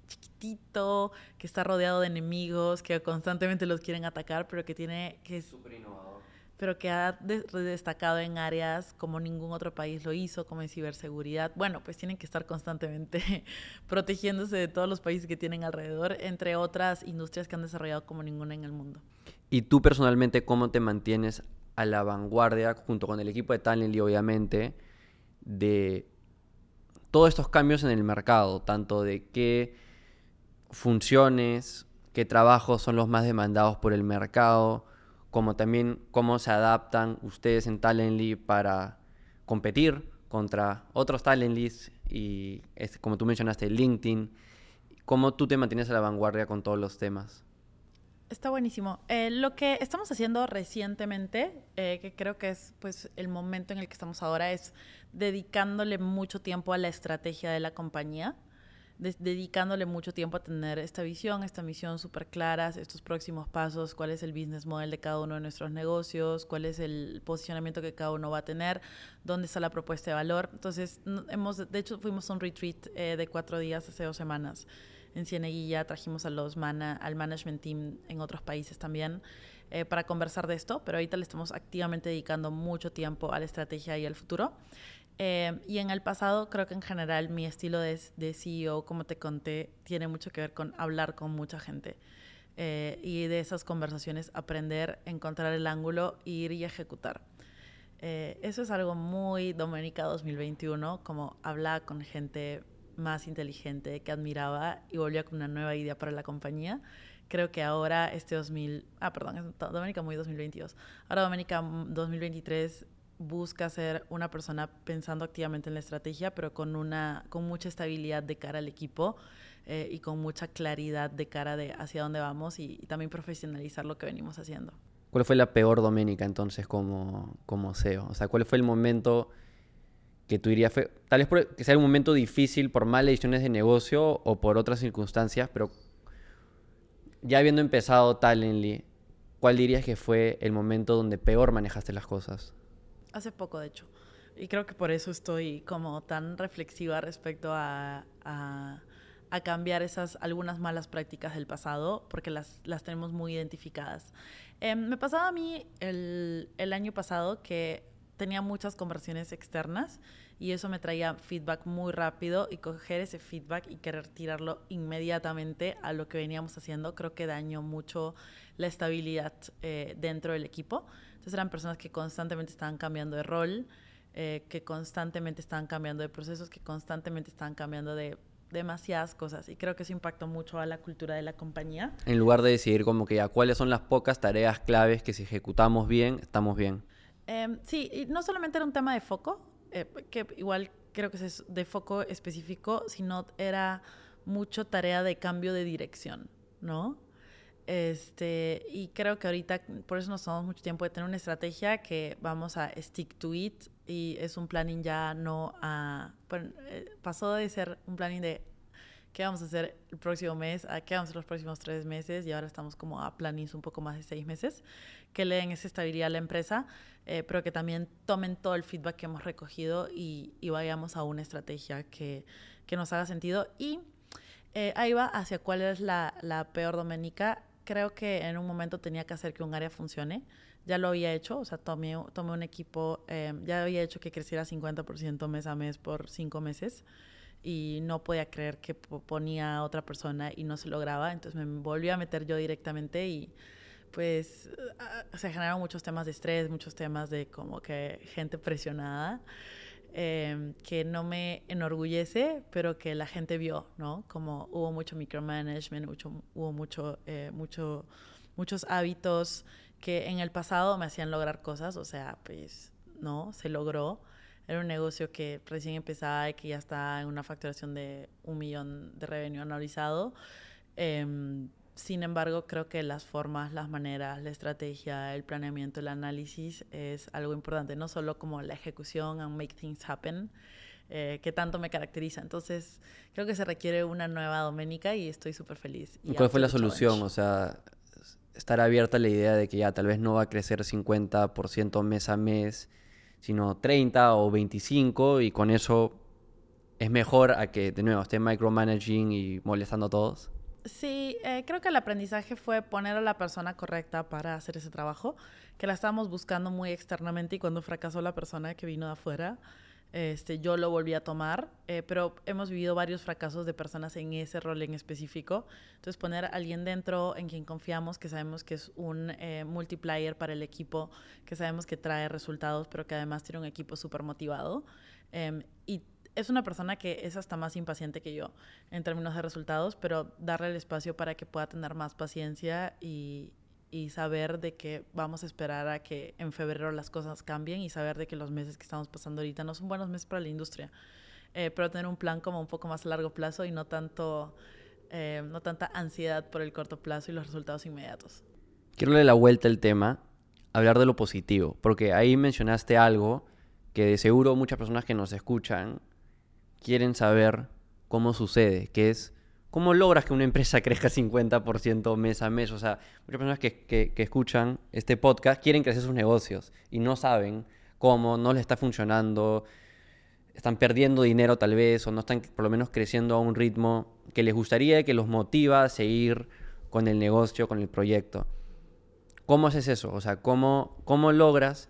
chiquitito, que está rodeado de enemigos, que constantemente los quieren atacar, pero que tiene... que es innovador. Pero que ha destacado en áreas como ningún otro país lo hizo, como en ciberseguridad. Bueno, pues tienen que estar constantemente protegiéndose de todos los países que tienen alrededor, entre otras industrias que han desarrollado como ninguna en el mundo. ¿Y tú personalmente cómo te mantienes a la vanguardia, junto con el equipo de Talently, obviamente, de todos estos cambios en el mercado, tanto de qué funciones, qué trabajos son los más demandados por el mercado, como también cómo se adaptan ustedes en Talently para competir contra otros Talently y como tú mencionaste LinkedIn, cómo tú te mantienes a la vanguardia con todos los temas. Está buenísimo. Eh, lo que estamos haciendo recientemente, eh, que creo que es pues el momento en el que estamos ahora, es dedicándole mucho tiempo a la estrategia de la compañía, dedicándole mucho tiempo a tener esta visión, esta misión súper claras, estos próximos pasos, cuál es el business model de cada uno de nuestros negocios, cuál es el posicionamiento que cada uno va a tener, dónde está la propuesta de valor. Entonces, hemos, de hecho, fuimos a un retreat eh, de cuatro días hace dos semanas en Cieneguilla, trajimos a los mana, al management team en otros países también eh, para conversar de esto, pero ahorita le estamos activamente dedicando mucho tiempo a la estrategia y al futuro. Eh, y en el pasado creo que en general mi estilo de, de, CEO, como te conté, tiene mucho que ver con hablar con mucha gente. Eh, y de esas conversaciones aprender, encontrar el ángulo, ir y ejecutar. eso es algo muy Doménica 2021, como hablar con gente más inteligente que admiraba y volvía con una nueva idea para la compañía. Creo que ahora este 2000, ah, perdón, Doménica muy 2022. Ahora Doménica 2023 busca ser una persona pensando activamente en la estrategia, pero con una con mucha estabilidad de cara al equipo eh, y con mucha claridad de cara de hacia dónde vamos y, también profesionalizar lo que venimos haciendo. ¿Cuál fue la peor Doménica entonces como, como CEO? O sea, ¿cuál fue el momento que tú dirías, fue, tal vez que sea un momento difícil por malas decisiones de negocio o por otras circunstancias, pero ya habiendo empezado Talently, ¿cuál dirías que fue el momento donde peor manejaste las cosas? Hace poco de hecho. Y creo que por eso estoy como tan reflexiva respecto a, a, cambiar esas algunas malas prácticas del pasado, porque las, las tenemos muy identificadas. Em, me pasaba a mí el, el año pasado que tenía muchas conversiones externas y eso me traía feedback muy rápido y coger ese feedback y querer tirarlo inmediatamente a lo que veníamos haciendo creo que dañó mucho la estabilidad eh, dentro del equipo. Entonces eran personas que constantemente estaban cambiando de rol, eh, que constantemente estaban cambiando de procesos, que constantemente estaban cambiando de demasiadas cosas y creo que eso impactó mucho a la cultura de la compañía. En lugar de decidir como que ya cuáles son las pocas tareas claves que si ejecutamos bien, estamos bien. Em, sí, y no solamente era un tema de foco, eh, que igual creo que es de foco específico, sino era mucho tarea de cambio de dirección, ¿no? Este, y creo que ahorita, por eso nos tomamos mucho tiempo de tener una estrategia que vamos a stick to it y es un planning ya no a... Bueno, eh, pasó de ser un planning de qué vamos a hacer el próximo mes, a qué vamos a hacer los próximos tres meses y ahora estamos como a plannings un poco más de seis meses, que le den esa estabilidad a la empresa, eh, pero que también tomen todo el feedback que hemos recogido y, vayamos a una estrategia que, que nos haga sentido. Y eh, ahí va hacia cuál es la, la peor doménica. Creo que en un momento tenía que hacer que un área funcione. Ya lo había hecho, o sea, tomé, tomé un equipo, eh, ya había hecho que creciera 50% mes a mes por cinco meses y no podía creer que ponía a otra persona y no se lograba, entonces me volví a meter yo directamente y pues ah, se generaron muchos temas de estrés, muchos temas de como que gente presionada, em, que no me enorgullece, pero que la gente vio, ¿no? Como hubo mucho micromanagement, mucho, hubo mucho, eh, mucho, muchos hábitos que en el pasado me hacían lograr cosas, o sea, pues no, se logró era un negocio que recién empezaba y que ya está en una facturación de un millón de revenue anualizado. Em, sin embargo, creo que las formas, las maneras, la estrategia, el planeamiento, el análisis es algo importante, no solo como la ejecución and make things happen, eh, que tanto me caracteriza. Entonces, creo que se requiere una nueva doménica y estoy súper feliz. ¿Y ¿Cuál fue la solución? O sea, estar abierta a la idea de que ya tal vez no va a crecer 50% mes a mes sino 30 o 25 y con eso es mejor a que de nuevo esté micromanaging y molestando a todos. Sí, eh, creo que el aprendizaje fue poner a la persona correcta para hacer ese trabajo, que la estábamos buscando muy externamente y cuando fracasó la persona que vino de afuera, este, yo lo volví a tomar, eh, pero hemos vivido varios fracasos de personas en ese rol en específico. Entonces, poner a alguien dentro en quien confiamos, que sabemos que es un eh, multiplier para el equipo, que sabemos que trae resultados, pero que además tiene un equipo súper motivado. Em, y es una persona que es hasta más impaciente que yo en términos de resultados, pero darle el espacio para que pueda tener más paciencia y, y saber de que vamos a esperar a que en febrero las cosas cambien y saber de que los meses que estamos pasando ahorita no son buenos meses para la industria, eh, pero tener un plan como un poco más a largo plazo y no tanto, eh, no tanta ansiedad por el corto plazo y los resultados inmediatos. Quiero darle la vuelta al tema, hablar de lo positivo, porque ahí mencionaste algo que de seguro muchas personas que nos escuchan quieren saber cómo sucede, que es ¿Cómo logras que una empresa crezca 50% mes a mes? O sea, muchas personas que, que, escuchan este podcast quieren crecer sus negocios y no saben cómo, no les está funcionando, están perdiendo dinero tal vez o no están por lo menos creciendo a un ritmo que les gustaría, que los motiva a seguir con el negocio, con el proyecto. ¿Cómo haces eso? O sea, ¿cómo, cómo logras?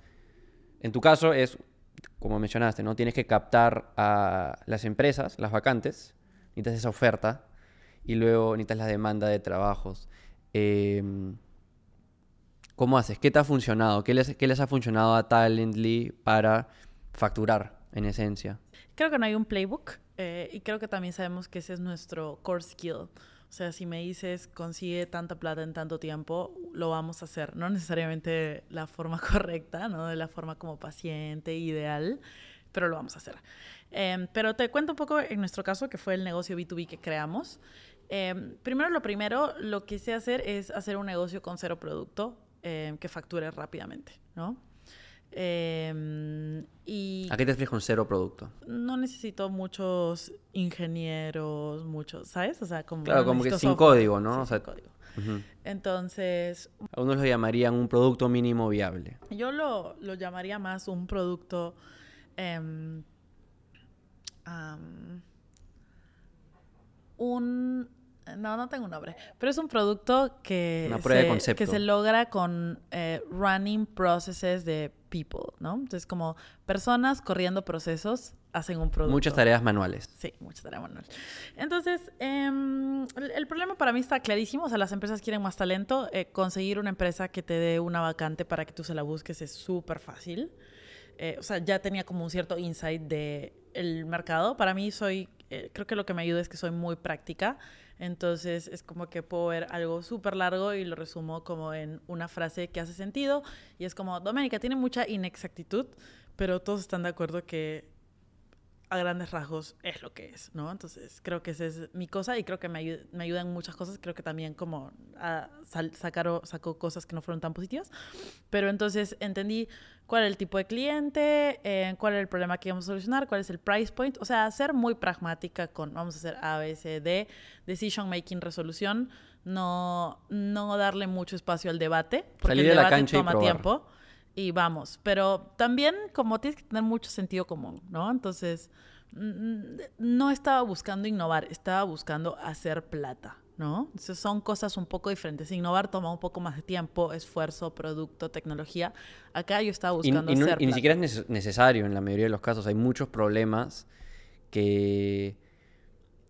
En tu caso es, como mencionaste, ¿no? Tienes que captar a las empresas, las vacantes, necesitas esa oferta y luego necesitas la demanda de trabajos. Em, ¿Cómo haces? ¿Qué te ha funcionado? ¿Qué les, ha funcionado a Talently para facturar en esencia? Creo que no hay un playbook eh, y creo que también sabemos que ese es nuestro core skill. O sea, si me dices consigue tanta plata en tanto tiempo, lo vamos a hacer. No necesariamente la forma correcta, ¿no? De la forma como paciente, ideal, pero lo vamos a hacer. Em, pero te cuento un poco en nuestro caso, que fue el negocio B2B que creamos. Em, primero, lo primero, lo que sé hacer es hacer un negocio con cero producto em, que facture rápidamente, ¿no? Y ¿A qué te refieres con cero producto? no necesito muchos ingenieros, muchos, ¿sabes? O sea, como Claro, no como que sin software, código, ¿no? O sea- código. Entonces, Algunos lo llamarían un producto mínimo viable. yo lo, lo llamaría más un producto. em, un. No, no tengo un nombre. Pero es un producto que, Una prueba de se, concepto. que se logra con eh, running processes de people, ¿no? Entonces, como personas corriendo procesos hacen un producto. Muchas tareas manuales. Sí, mucha tarea manual. Entonces, em, el, el problema para mí está clarísimo. O sea, las empresas quieren más talento. Eh, conseguir una empresa que te dé una vacante para que tú se la busques es súper fácil. Eh, o sea, ya tenía como un cierto insight de el mercado. Para mí soy, eh, creo que lo que me ayuda es que soy muy práctica. Entonces es como que puedo ver algo súper largo y lo resumo como en una frase que hace sentido. Y es como, Doménica, tiene mucha inexactitud, pero todos están de acuerdo que a grandes rasgos es lo que es, ¿no? Entonces creo que esa es mi cosa y creo que me, ayu- me ayuda en muchas cosas. Creo que también como a sal- sacar o- sacó cosas que no fueron tan positivas. Pero entonces entendí cuál era el tipo de cliente, eh, cuál era el problema que íbamos a solucionar, cuál es el price point. O sea, ser muy pragmática con, vamos a hacer A, B, C, D, decision making, resolución. No, no darle mucho espacio al debate, porque Salir el de la debate cancha y toma probar. tiempo y vamos. Pero también como tienes que tener mucho sentido común, ¿no? Entonces, mm, no estaba buscando innovar, estaba buscando hacer plata, ¿no? Entonces son cosas un poco diferentes. Innovar toma un poco más de tiempo, esfuerzo, producto, tecnología. Acá yo estaba Y, buscando y no- hacer y ni plata. siquiera es neces- necesario en la mayoría de los casos. Hay muchos problemas que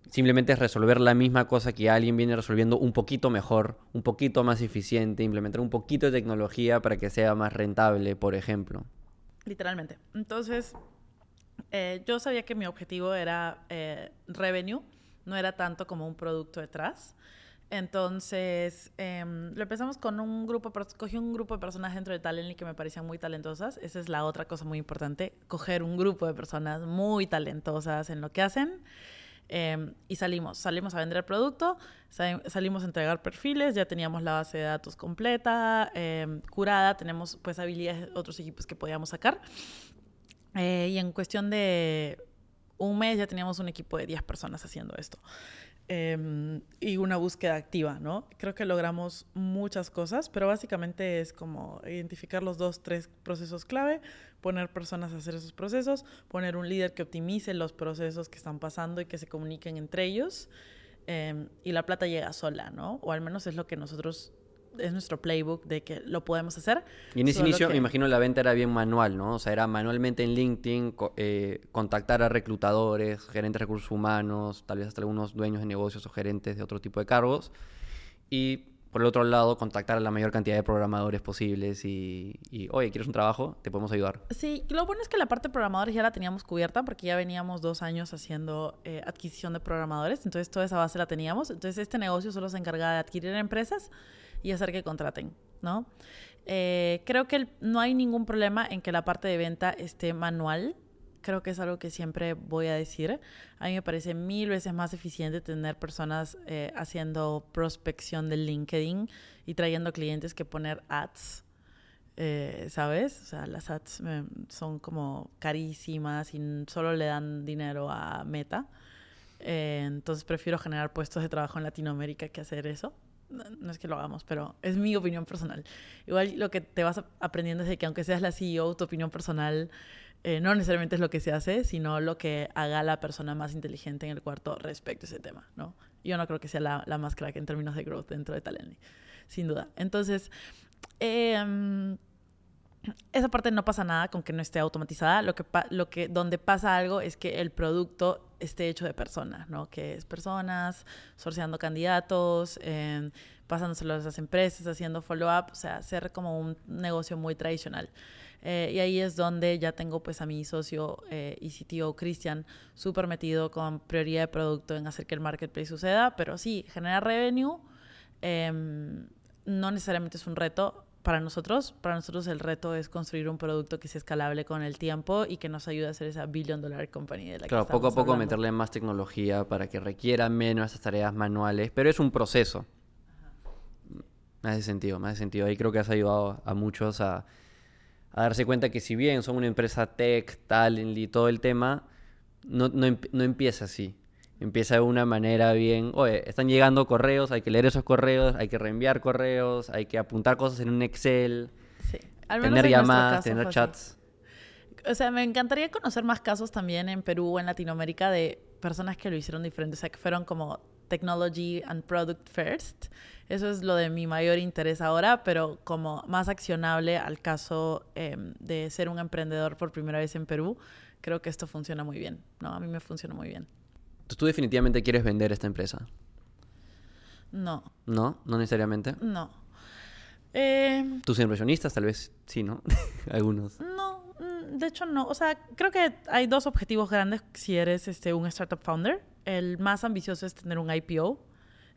simplemente es resolver la misma cosa que alguien viene resolviendo un poquito mejor, un poquito más eficiente, implementar un poquito de tecnología para que sea más rentable, por ejemplo. Literalmente. Entonces, eh, yo sabía que mi objetivo era eh, revenue, no era tanto como un producto detrás. Entonces, em, lo empezamos con un grupo, cogí un grupo de personas dentro de Talently que me parecían muy talentosas. Esa es la otra cosa muy importante, coger un grupo de personas muy talentosas en lo que hacen. Em, y salimos, salimos a vender producto, sa- salimos a entregar perfiles, ya teníamos la base de datos completa, em, curada, tenemos pues habilidades de otros equipos que podíamos sacar. Eh, y en cuestión de un mes ya teníamos un equipo de 10 personas haciendo esto. Em, y una búsqueda activa, ¿no? Creo que logramos muchas cosas, pero básicamente es como identificar los dos, tres procesos clave, poner personas a hacer esos procesos, poner un líder que optimice los procesos que están pasando y que se comuniquen entre ellos. em, y la plata llega sola, ¿no? O al menos es lo que nosotros, es nuestro playbook de que lo podemos hacer. Y en ese inicio, que- me imagino, la venta era bien manual, ¿no? O sea, era manualmente en LinkedIn, co- eh, contactar a reclutadores, gerentes de recursos humanos, tal vez hasta algunos dueños de negocios o gerentes de otro tipo de cargos. Y por el otro lado, contactar a la mayor cantidad de programadores posibles y, y, oye, ¿quieres un trabajo? Te podemos ayudar. Sí, lo bueno es que la parte de programadores ya la teníamos cubierta porque ya veníamos dos años haciendo eh, adquisición de programadores, entonces toda esa base la teníamos. Entonces este negocio solo se encargaba de adquirir empresas y hacer que contraten, ¿no? Eh, creo que no hay ningún problema en que la parte de venta esté manual. Creo que es algo que siempre voy a decir. A mí me parece mil veces más eficiente tener personas eh, haciendo prospección de LinkedIn y trayendo clientes que poner ads eh, ¿sabes? O sea, las ads son como carísimas y solo le dan dinero a Meta. Entonces prefiero generar puestos de trabajo en Latinoamérica que hacer eso. No, es que lo hagamos, pero es mi opinión personal. Igual lo que te vas aprendiendo es de que aunque seas la CEO, tu opinión personal eh, no necesariamente es lo que se hace, sino lo que haga la persona más inteligente en el cuarto respecto a ese tema, ¿no? Yo no creo que sea la, la más crack en términos de growth dentro de Talently, sin duda. Entonces, em, esa parte no pasa nada con que no esté automatizada. Lo que, lo que donde pasa algo es que el producto esté hecho de personas, ¿no? Que es personas sorteando candidatos, eh, pasándoselo a las empresas, haciendo follow-up, o sea, hacer como un negocio muy tradicional. Eh, y ahí es donde ya tengo pues a mi socio eh, y CTO Cristian súper metido con prioridad de producto en hacer que el marketplace suceda, pero sí, generar revenue em, no necesariamente es un reto para nosotros. Para nosotros el reto es construir un producto que sea escalable con el tiempo y que nos ayude a ser esa billion dollar company de la Claro, que poco a poco hablando. meterle más tecnología para que requiera menos esas tareas manuales, pero es un proceso. Me hace sentido, me hace sentido. Ahí creo que has ayudado a muchos a, a darse cuenta que si bien son una empresa tech, talent y todo el tema, no, no, no empieza así. Empieza de una manera bien, oye, están llegando correos, hay que leer esos correos, hay que reenviar correos, hay que apuntar cosas en un Excel, Sí. tener llamadas, tener chats. O sea, me encantaría conocer más casos también en Perú o en Latinoamérica de personas que lo hicieron diferente, o sea, que fueron como technology and product first. Eso es lo de mi mayor interés ahora, pero como más accionable al caso em, de ser un emprendedor por primera vez en Perú, creo que esto funciona muy bien, ¿no? A mí me funciona muy bien. ¿Tú definitivamente quieres vender esta empresa? No. ¿No? ¿No necesariamente? No. Eh, ¿Tus inversionistas tal vez sí, no? Algunos. No, mm, de hecho no. O sea, creo que hay dos objetivos grandes si eres este, un startup founder. El más ambicioso es tener un IPO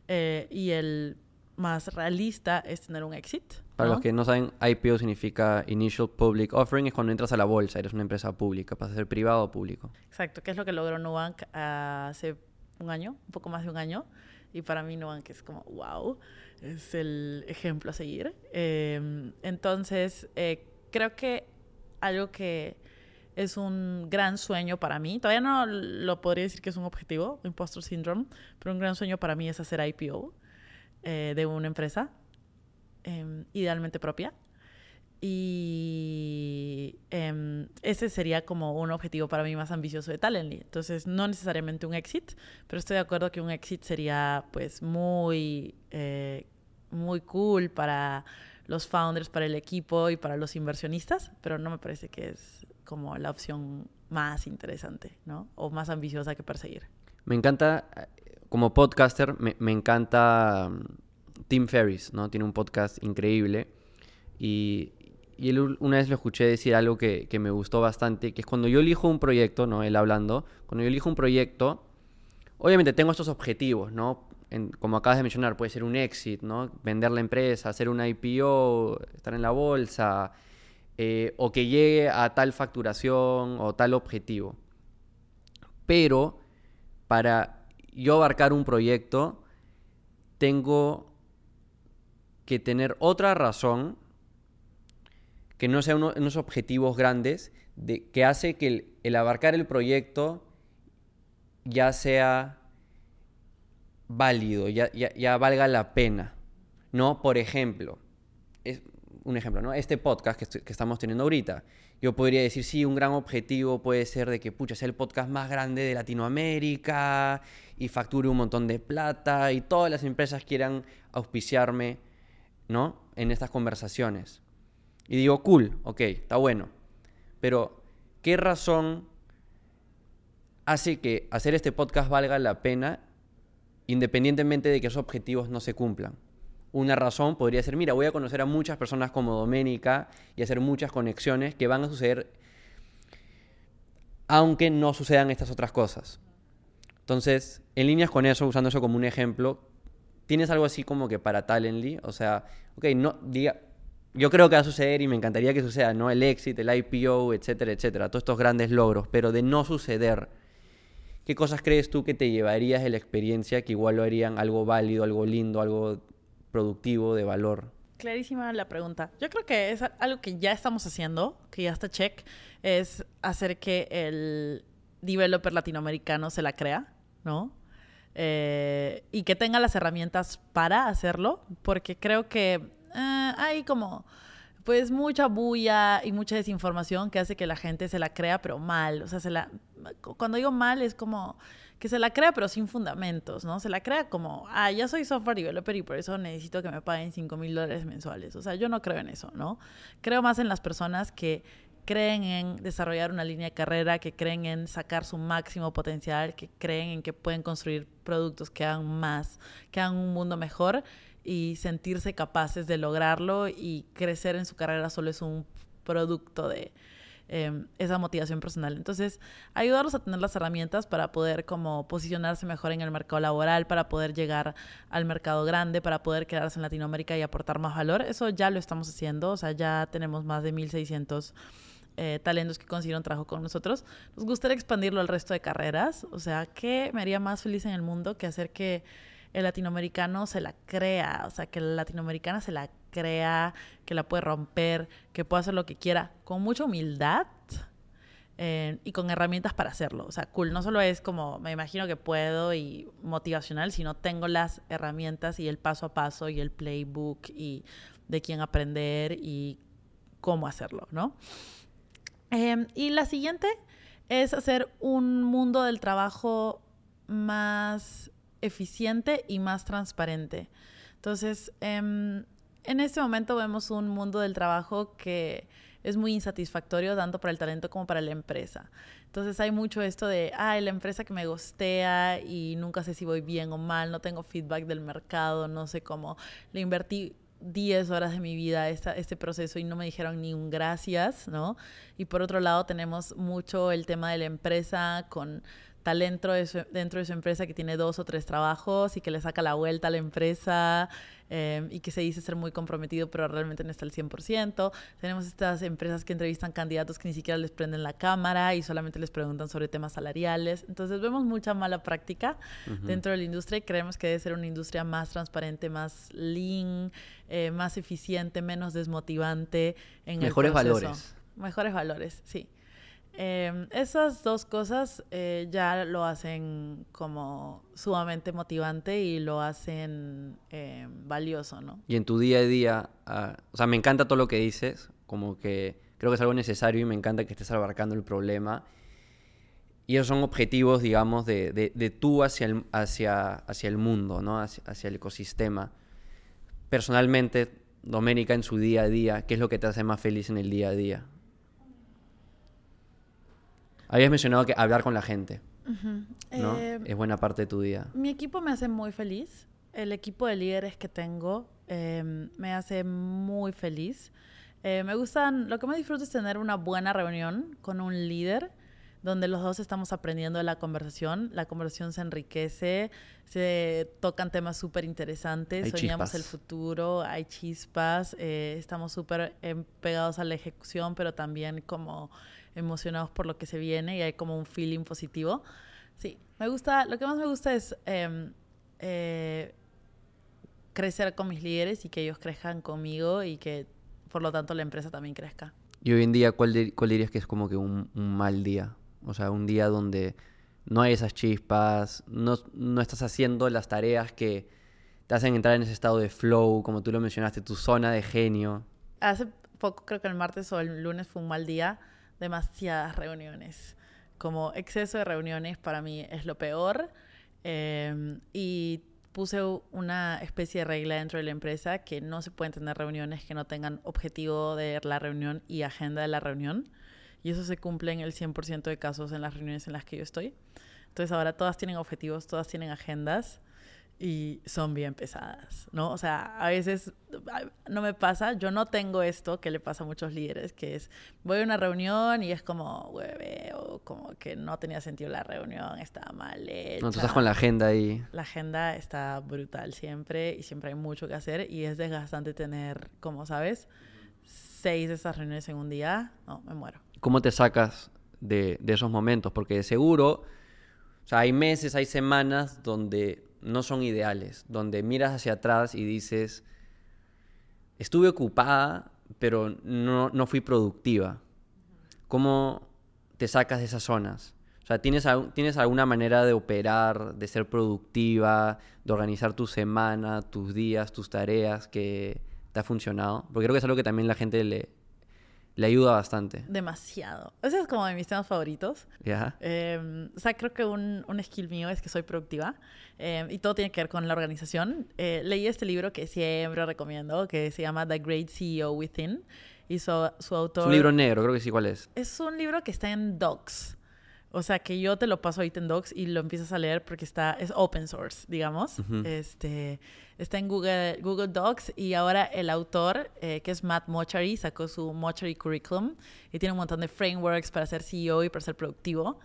eh, y el más realista es tener un exit. Para ¿no? los que no saben, IPO significa Initial Public Offering, es cuando entras a la bolsa, eres una empresa pública, pasas a ser privado o público. Exacto, que es lo que logró Nubank hace un año, un poco más de un año. Y para mí Nubank es como, wow, es el ejemplo a seguir. Eh, entonces, eh, creo que algo que es un gran sueño para mí, todavía no lo podría decir que es un objetivo, impostor syndrome, pero un gran sueño para mí es hacer IPO eh, de una empresa, eh, idealmente propia. Y em, ese sería como un objetivo para mí más ambicioso de Talently. Entonces, no necesariamente un exit, pero estoy de acuerdo que un exit sería pues muy, eh, muy cool para los founders, para el equipo y para los inversionistas, pero no me parece que es como la opción más interesante, ¿no? O más ambiciosa que perseguir. Me encanta, eh, como podcaster, me, me encanta Tim Ferriss, ¿no? Tiene un podcast increíble y, y él una vez lo escuché decir algo que, que, me gustó bastante, que es cuando yo elijo un proyecto, ¿no? Él hablando, cuando yo elijo un proyecto, obviamente tengo estos objetivos, ¿no? Como acabas de mencionar, puede ser un exit, ¿no? Vender la empresa, hacer una IPO, estar en la bolsa, eh, o que llegue a tal facturación o tal objetivo. Pero para yo abarcar un proyecto, tengo que tener otra razón que no sean uno, unos objetivos grandes, de, que hace que el, abarcar el proyecto ya sea válido, ya, ya, valga la pena. ¿No? Por ejemplo, es un ejemplo, ¿no? Este podcast que, que, estamos teniendo ahorita. Yo podría decir, sí, un gran objetivo puede ser de que, pucha, sea el podcast más grande de Latinoamérica y facture un montón de plata y todas las empresas quieran auspiciarme, ¿no? En estas conversaciones. Y digo, cool, ok, está bueno. Pero, ¿qué razón hace que hacer este podcast valga la pena independientemente de que esos objetivos no se cumplan? Una razón podría ser, mira, voy a conocer a muchas personas como Doménica y hacer muchas conexiones que van a suceder aunque no sucedan estas otras cosas. Entonces, en líneas con eso, usando eso como un ejemplo, tienes algo así como que para Talently, o sea, ok, no, diga, yo creo que va a suceder y me encantaría que suceda, ¿no? El exit, el IPO, etcétera, etcétera, todos estos grandes logros, pero de no suceder, ¿qué cosas crees tú que te llevarías de la experiencia que igual lo harían algo válido, algo lindo, algo productivo, de valor? Clarísima la pregunta. Yo creo que es algo que ya estamos haciendo, que ya está check, es hacer que el developer latinoamericano se la crea, ¿no? Eh, y que tenga las herramientas para hacerlo, porque creo que eh, hay como pues mucha bulla y mucha desinformación que hace que la gente se la crea pero mal, o sea, se la cuando digo mal es como que se la crea pero sin fundamentos, ¿no? Se la crea como, ah, ya soy software developer y por eso necesito que me paguen 5 mil dólares mensuales. O sea, yo no creo en eso, ¿no? Creo más en las personas que creen en desarrollar una línea de carrera, que creen en sacar su máximo potencial, que creen en que pueden construir productos que hagan más, que hagan un mundo mejor y sentirse capaces de lograrlo y crecer en su carrera solo es un producto de eh, esa motivación personal. Entonces, ayudarlos a tener las herramientas para poder como posicionarse mejor en el mercado laboral, para poder llegar al mercado grande, para poder quedarse en Latinoamérica y aportar más valor, eso ya lo estamos haciendo, o sea, ya tenemos más de 1.600 eh, talentos que consiguieron trabajo con nosotros. Nos gustaría expandirlo al resto de carreras. O sea, ¿qué me haría más feliz en el mundo que hacer que el latinoamericano se la crea? O sea, que la latinoamericana se la crea, que la puede romper, que puede hacer lo que quiera, con mucha humildad eh, y con herramientas para hacerlo. O sea, cool, no solo es como me imagino que puedo y motivacional, sino tengo las herramientas y el paso a paso y el playbook y de quién aprender y cómo hacerlo, ¿no? Em, y la siguiente es hacer un mundo del trabajo más eficiente y más transparente. Entonces, em, en este momento vemos un mundo del trabajo que es muy insatisfactorio tanto para el talento como para la empresa. Entonces hay mucho esto de, ah, la empresa que me gustea y nunca sé si voy bien o mal, no tengo feedback del mercado, no sé cómo, le invertí 10 horas de mi vida a este proceso y no me dijeron ni un gracias, ¿no? Y por otro lado tenemos mucho el tema de la empresa con talento dentro de su empresa que tiene dos o tres trabajos y que le saca la vuelta a la empresa em, y que se dice ser muy comprometido pero realmente no está al 100%. Tenemos estas empresas que entrevistan candidatos que ni siquiera les prenden la cámara y solamente les preguntan sobre temas salariales. Entonces vemos mucha mala práctica dentro de la industria y creemos que debe ser una industria más transparente, más lean, eh, más eficiente, menos desmotivante. En Mejores valores. Mejores valores, sí. Em, esas dos cosas eh, ya lo hacen como sumamente motivante y lo hacen em, valioso, ¿no? Y en tu día a día, ah, o sea, me encanta todo lo que dices, como que creo que es algo necesario y me encanta que estés abarcando el problema. Y esos son objetivos, digamos, de, tú hacia el, hacia, hacia el mundo, ¿no? Hacia, hacia el ecosistema. Personalmente, Doménica, en su día a día, ¿qué es lo que te hace más feliz en el día a día? Habías mencionado que hablar con la gente. ¿no? Eh, es buena parte de tu día. Mi equipo me hace muy feliz. El equipo de líderes que tengo em, me hace muy feliz. Eh, me gustan, lo que me disfruto es tener una buena reunión con un líder donde los dos estamos aprendiendo de la conversación. La conversación se enriquece, se tocan temas súper interesantes, soñamos el futuro, hay chispas, eh, estamos súper pegados a la ejecución, pero también como emocionados por lo que se viene y hay como un feeling positivo. Sí, me gusta, lo que más me gusta es em, eh, crecer con mis líderes y que ellos crezcan conmigo y que por lo tanto la empresa también crezca. Y hoy en día, ¿cuál, dirías que es como que un, mal día? O sea, un día donde no hay esas chispas, no, no estás haciendo las tareas que te hacen entrar en ese estado de flow, como tú lo mencionaste, tu zona de genio. Hace poco, creo que el martes o el lunes fue un mal día demasiadas reuniones. Como exceso de reuniones para mí es lo peor. Em, y puse una especie de regla dentro de la empresa que no se pueden tener reuniones que no tengan objetivo de la reunión y agenda de la reunión. Y eso se cumple en el 100% de casos en las reuniones en las que yo estoy. Entonces ahora todas tienen objetivos, todas tienen agendas y son bien pesadas, ¿no? O sea, a veces no me pasa, yo no tengo esto que le pasa a muchos líderes, que es, voy a una reunión y es como, o como que no tenía sentido la reunión, estaba mal hecha. No, tú estás con la agenda ahí. La agenda está brutal siempre y siempre hay mucho que hacer y es desgastante tener, como sabes, seis de esas reuniones en un día, no, me muero. ¿Cómo te sacas de, de esos momentos? Porque de seguro, o sea, hay meses, hay semanas donde no son ideales, donde miras hacia atrás y dices, estuve ocupada, pero no, fui productiva. ¿Cómo te sacas de esas zonas? O sea, ¿tienes, ¿tienes alguna manera de operar, de ser productiva, de organizar tu semana, tus días, tus tareas que te ha funcionado? Porque creo que es algo que también la gente le, le ayuda bastante. Demasiado. Ese es como de mis temas favoritos. Ya. Em, o sea, creo que un, un, skill mío es que soy productiva em, y todo tiene que ver con la organización. Eh, leí este libro que siempre recomiendo, que se llama The Great CEO Within. Y su, su autor... Es un libro negro, creo que sí, ¿cuál es? Es un libro que está en Docs. O sea, que yo te lo paso ahorita en Docs y lo empiezas a leer porque está, es open source, digamos. este, está en Google, Google Docs y ahora el autor, eh, que es Matt Mochary, sacó su Mochary Curriculum y tiene un montón de frameworks para ser CEO y para ser productivo,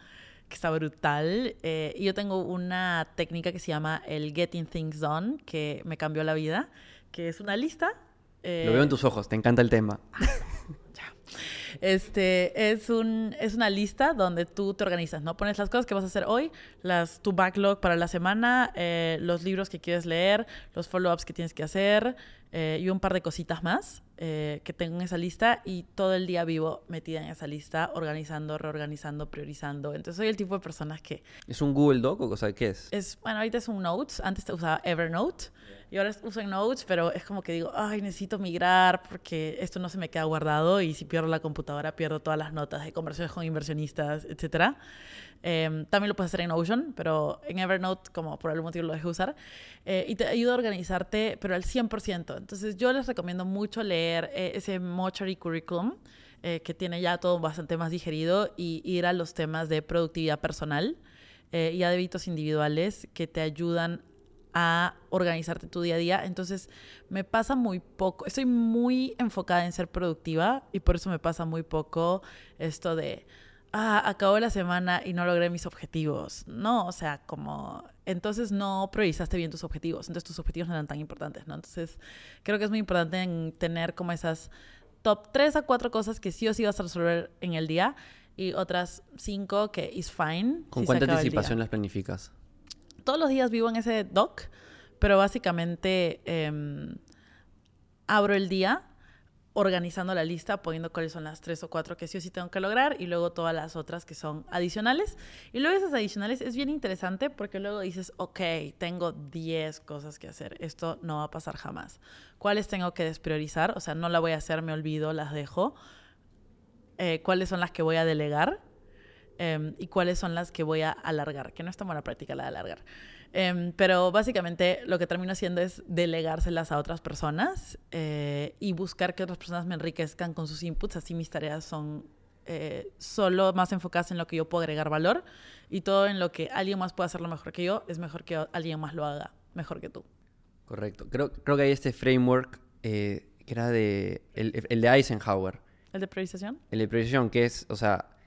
que está brutal. Eh, y yo tengo una técnica que se llama el Getting Things Done, que me cambió la vida, que es una lista. lo veo en tus ojos, te encanta el tema. Este es un es una lista donde tú te organizas, ¿no? Pones las cosas que vas a hacer hoy, las tu backlog para la semana, eh, los libros que quieres leer, los follow-ups que tienes que hacer eh, y un par de cositas más eh, que tengo en esa lista y todo el día vivo metida en esa lista, organizando, reorganizando, priorizando. Entonces soy el tipo de personas que... ¿Es un Google Doc o cosa qué es? es bueno, ahorita es un Notes, antes te usaba Evernote y ahora uso en Notes, pero es como que digo, ay, necesito migrar porque esto no se me queda guardado y si pierdo la computadora pierdo todas las notas de conversaciones con inversionistas, etcétera. Em, también lo puedes hacer en Notion, pero en Evernote, como por algún motivo lo dejé usar. Eh, y te ayuda a organizarte, pero al 100%. Entonces, yo les recomiendo mucho leer eh, ese Mochary Curriculum, eh, que tiene ya todo bastante más digerido, y ir a los temas de productividad personal y a hábitos individuales que te ayudan a organizarte tu día a día. Entonces, me pasa muy poco. Estoy muy enfocada en ser productiva y por eso me pasa muy poco esto de ah, acabó la semana y no logré mis objetivos. No, o sea, como, entonces no priorizaste bien tus objetivos, entonces tus objetivos no eran tan importantes, ¿no? Entonces, creo que es muy importante en tener como esas top 3 a 4 cosas que sí o sí vas a resolver en el día y otras 5 que is fine. ¿Con cuánta anticipación las planificas? Todos los días vivo en ese doc, pero básicamente eh, abro el día organizando la lista, poniendo cuáles son las tres o cuatro que sí o sí tengo que lograr y luego todas las otras que son adicionales. Y luego esas adicionales es bien interesante porque luego dices, ok, tengo 10 cosas que hacer, esto no va a pasar jamás. ¿Cuáles tengo que despriorizar? O sea, no la voy a hacer, me olvido, las dejo. Eh, ¿Cuáles son las que voy a delegar? Em, y cuáles son las que voy a alargar, que no es tan buena práctica la de alargar. Em, pero básicamente lo que termino haciendo es delegárselas a otras personas eh, y buscar que otras personas me enriquezcan con sus inputs. Así mis tareas son eh, solo más enfocadas en lo que yo puedo agregar valor y todo en lo que alguien más puede hacerlo mejor que yo, es mejor que alguien más lo haga mejor que tú. Correcto. Creo, creo que hay este framework eh, que era de el, el, de Eisenhower. ¿El de priorización? El de priorización, que es, o sea,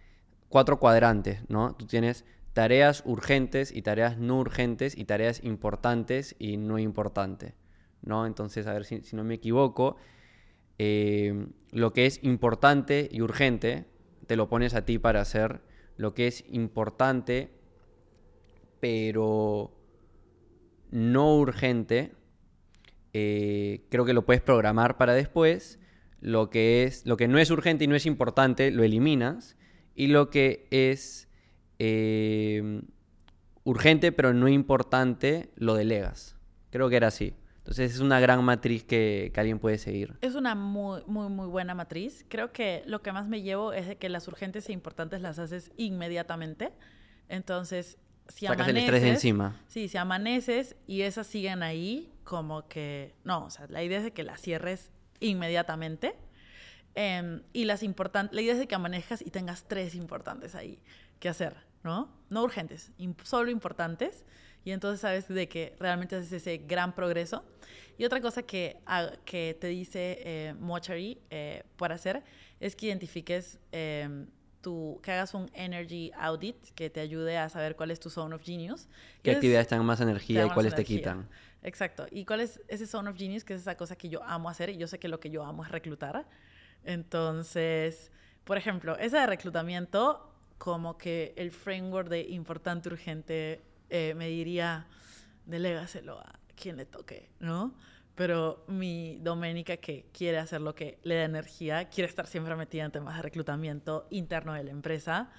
cuatro cuadrantes, ¿no? Tú tienes tareas urgentes y tareas no urgentes y tareas importantes y no importantes, ¿no? Entonces, a ver si, no me equivoco, eh, lo que es importante y urgente te lo pones a ti para hacer lo que es importante pero no urgente, eh, creo que lo puedes programar para después. Lo que, es, lo que no es urgente y no es importante lo eliminas. Y lo que es Em, urgente pero no importante, lo delegas. Creo que era así. Entonces es una gran matriz que, alguien puede seguir. Es una muy, muy, muy buena matriz. Creo que lo que más me llevo es de que las urgentes e importantes las haces inmediatamente. Entonces, si Sacas el estrés de encima. Sí, si amaneces y esas siguen ahí, como que... No, o sea, la idea es de que las cierres inmediatamente. Em, y las importantes... La idea es de que amanejas y tengas tres importantes ahí que hacer. ¿no? No urgentes, solo importantes. Y entonces sabes de que realmente haces ese gran progreso. Y otra cosa que, que te dice eh, Mochary eh, por hacer es que identifiques em, tu, que hagas un energy audit que te ayude a saber cuál es tu zone of genius. ¿Qué actividades te dan más energía y cuáles te quitan? Exacto. ¿Y cuál es ese zone of genius? Que es esa cosa que yo amo hacer y yo sé que lo que yo amo es reclutar. Entonces, por ejemplo, ese de reclutamiento como que el framework de importante, urgente, eh, me diría, delégaselo a quien le toque, ¿no? Pero mi Doménica, que quiere hacer lo que le da energía, quiere estar siempre metida en temas de reclutamiento interno de la empresa.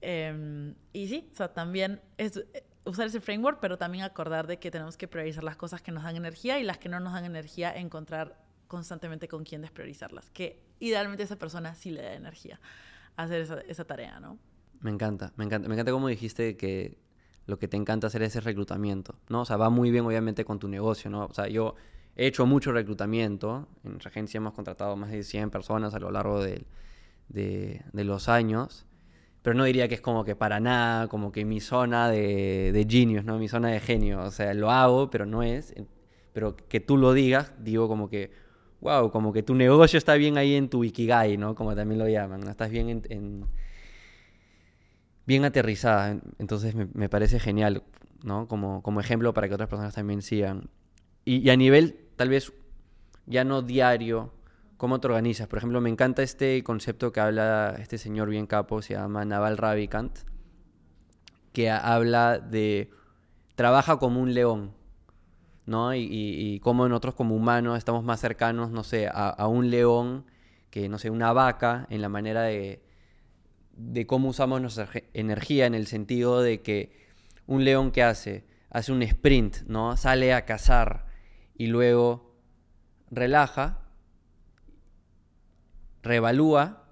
Em, y sí, o sea, también es eh, usar ese framework, pero también acordar de que tenemos que priorizar las cosas que nos dan energía y las que no nos dan energía, encontrar constantemente con quién despriorizarlas. Que idealmente esa persona sí le da energía hacer esa, tarea, ¿no? Me encanta, me encanta, me encanta cómo dijiste que lo que te encanta hacer es ese reclutamiento, ¿no? O sea, va muy bien obviamente con tu negocio, ¿no? O sea, yo he hecho mucho reclutamiento, en nuestra agencia hemos contratado más de 100 personas a lo largo de, de, los años, pero no diría que es como que para nada, como que mi zona de, de genius, ¿no? Mi zona de genio, o sea, lo hago, pero no es, pero que tú lo digas, digo como que, wow, como que tu negocio está bien ahí en tu ikigai, ¿no? Como también lo llaman, ¿no? Estás bien en, bien aterrizada, entonces me, parece genial, ¿no? Como, como ejemplo para que otras personas también sigan. Y, a nivel, tal vez, ya no diario, cómo te organizas. Por ejemplo, me encanta este concepto que habla este señor bien capo, se llama Naval Ravikant, que habla de trabaja como un león, ¿no? Y, y, cómo nosotros como humanos estamos más cercanos, no sé, a, un león que, no sé, una vaca en la manera de, de cómo usamos nuestra energía en el sentido de que un león que hace, hace un sprint, ¿no? Sale a cazar y luego relaja reevalúa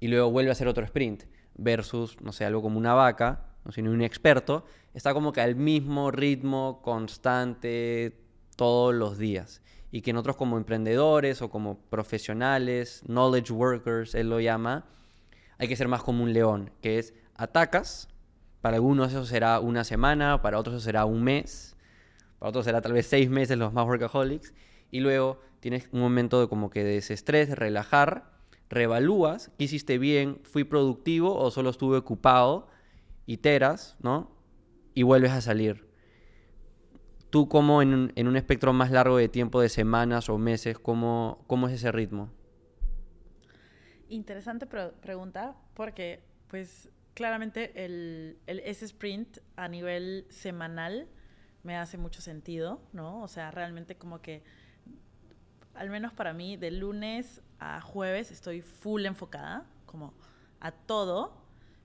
y luego vuelve a hacer otro sprint. Versus, no sé, algo como una vaca, sino un experto, está como que al mismo ritmo constante todos los días. Y que nosotros como emprendedores o como profesionales, knowledge workers, él lo llama, hay que ser más como un león, que es atacas, para algunos eso será una semana, para otros eso será un mes, para otros será tal vez seis meses los más workaholics, y luego tienes un momento de como que de desestrés, de relajar, reevalúas qué hiciste bien, fui productivo o solo estuve ocupado, iteras, ¿no? Y vuelves a salir. Tú como en un, espectro más largo de tiempo, de semanas o meses, ¿cómo, cómo es ese ritmo? Interesante pregunta, porque pues claramente el, el, ese sprint a nivel semanal me hace mucho sentido, ¿no? O sea, realmente como que al menos para mí, de lunes a jueves estoy full enfocada, como a todo.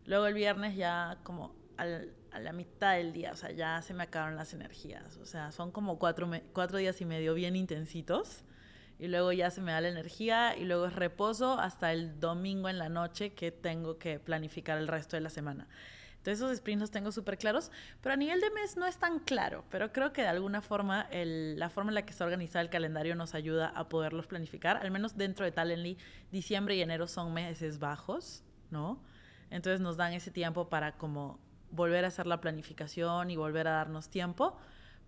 Luego el viernes ya como a la mitad del día, o sea, ya se me acabaron las energías. O sea, son como cuatro, cuatro días y medio bien intensitos. Y luego ya se me da la energía y luego es reposo hasta el domingo en la noche que tengo que planificar el resto de la semana. Entonces esos sprints los tengo súper claros, pero a nivel de mes no es tan claro, pero creo que de alguna forma la forma en la que está organizado el calendario nos ayuda a poderlos planificar, al menos dentro de Talently, diciembre y enero son meses bajos, ¿no? Entonces nos dan ese tiempo para como volver a hacer la planificación y volver a darnos tiempo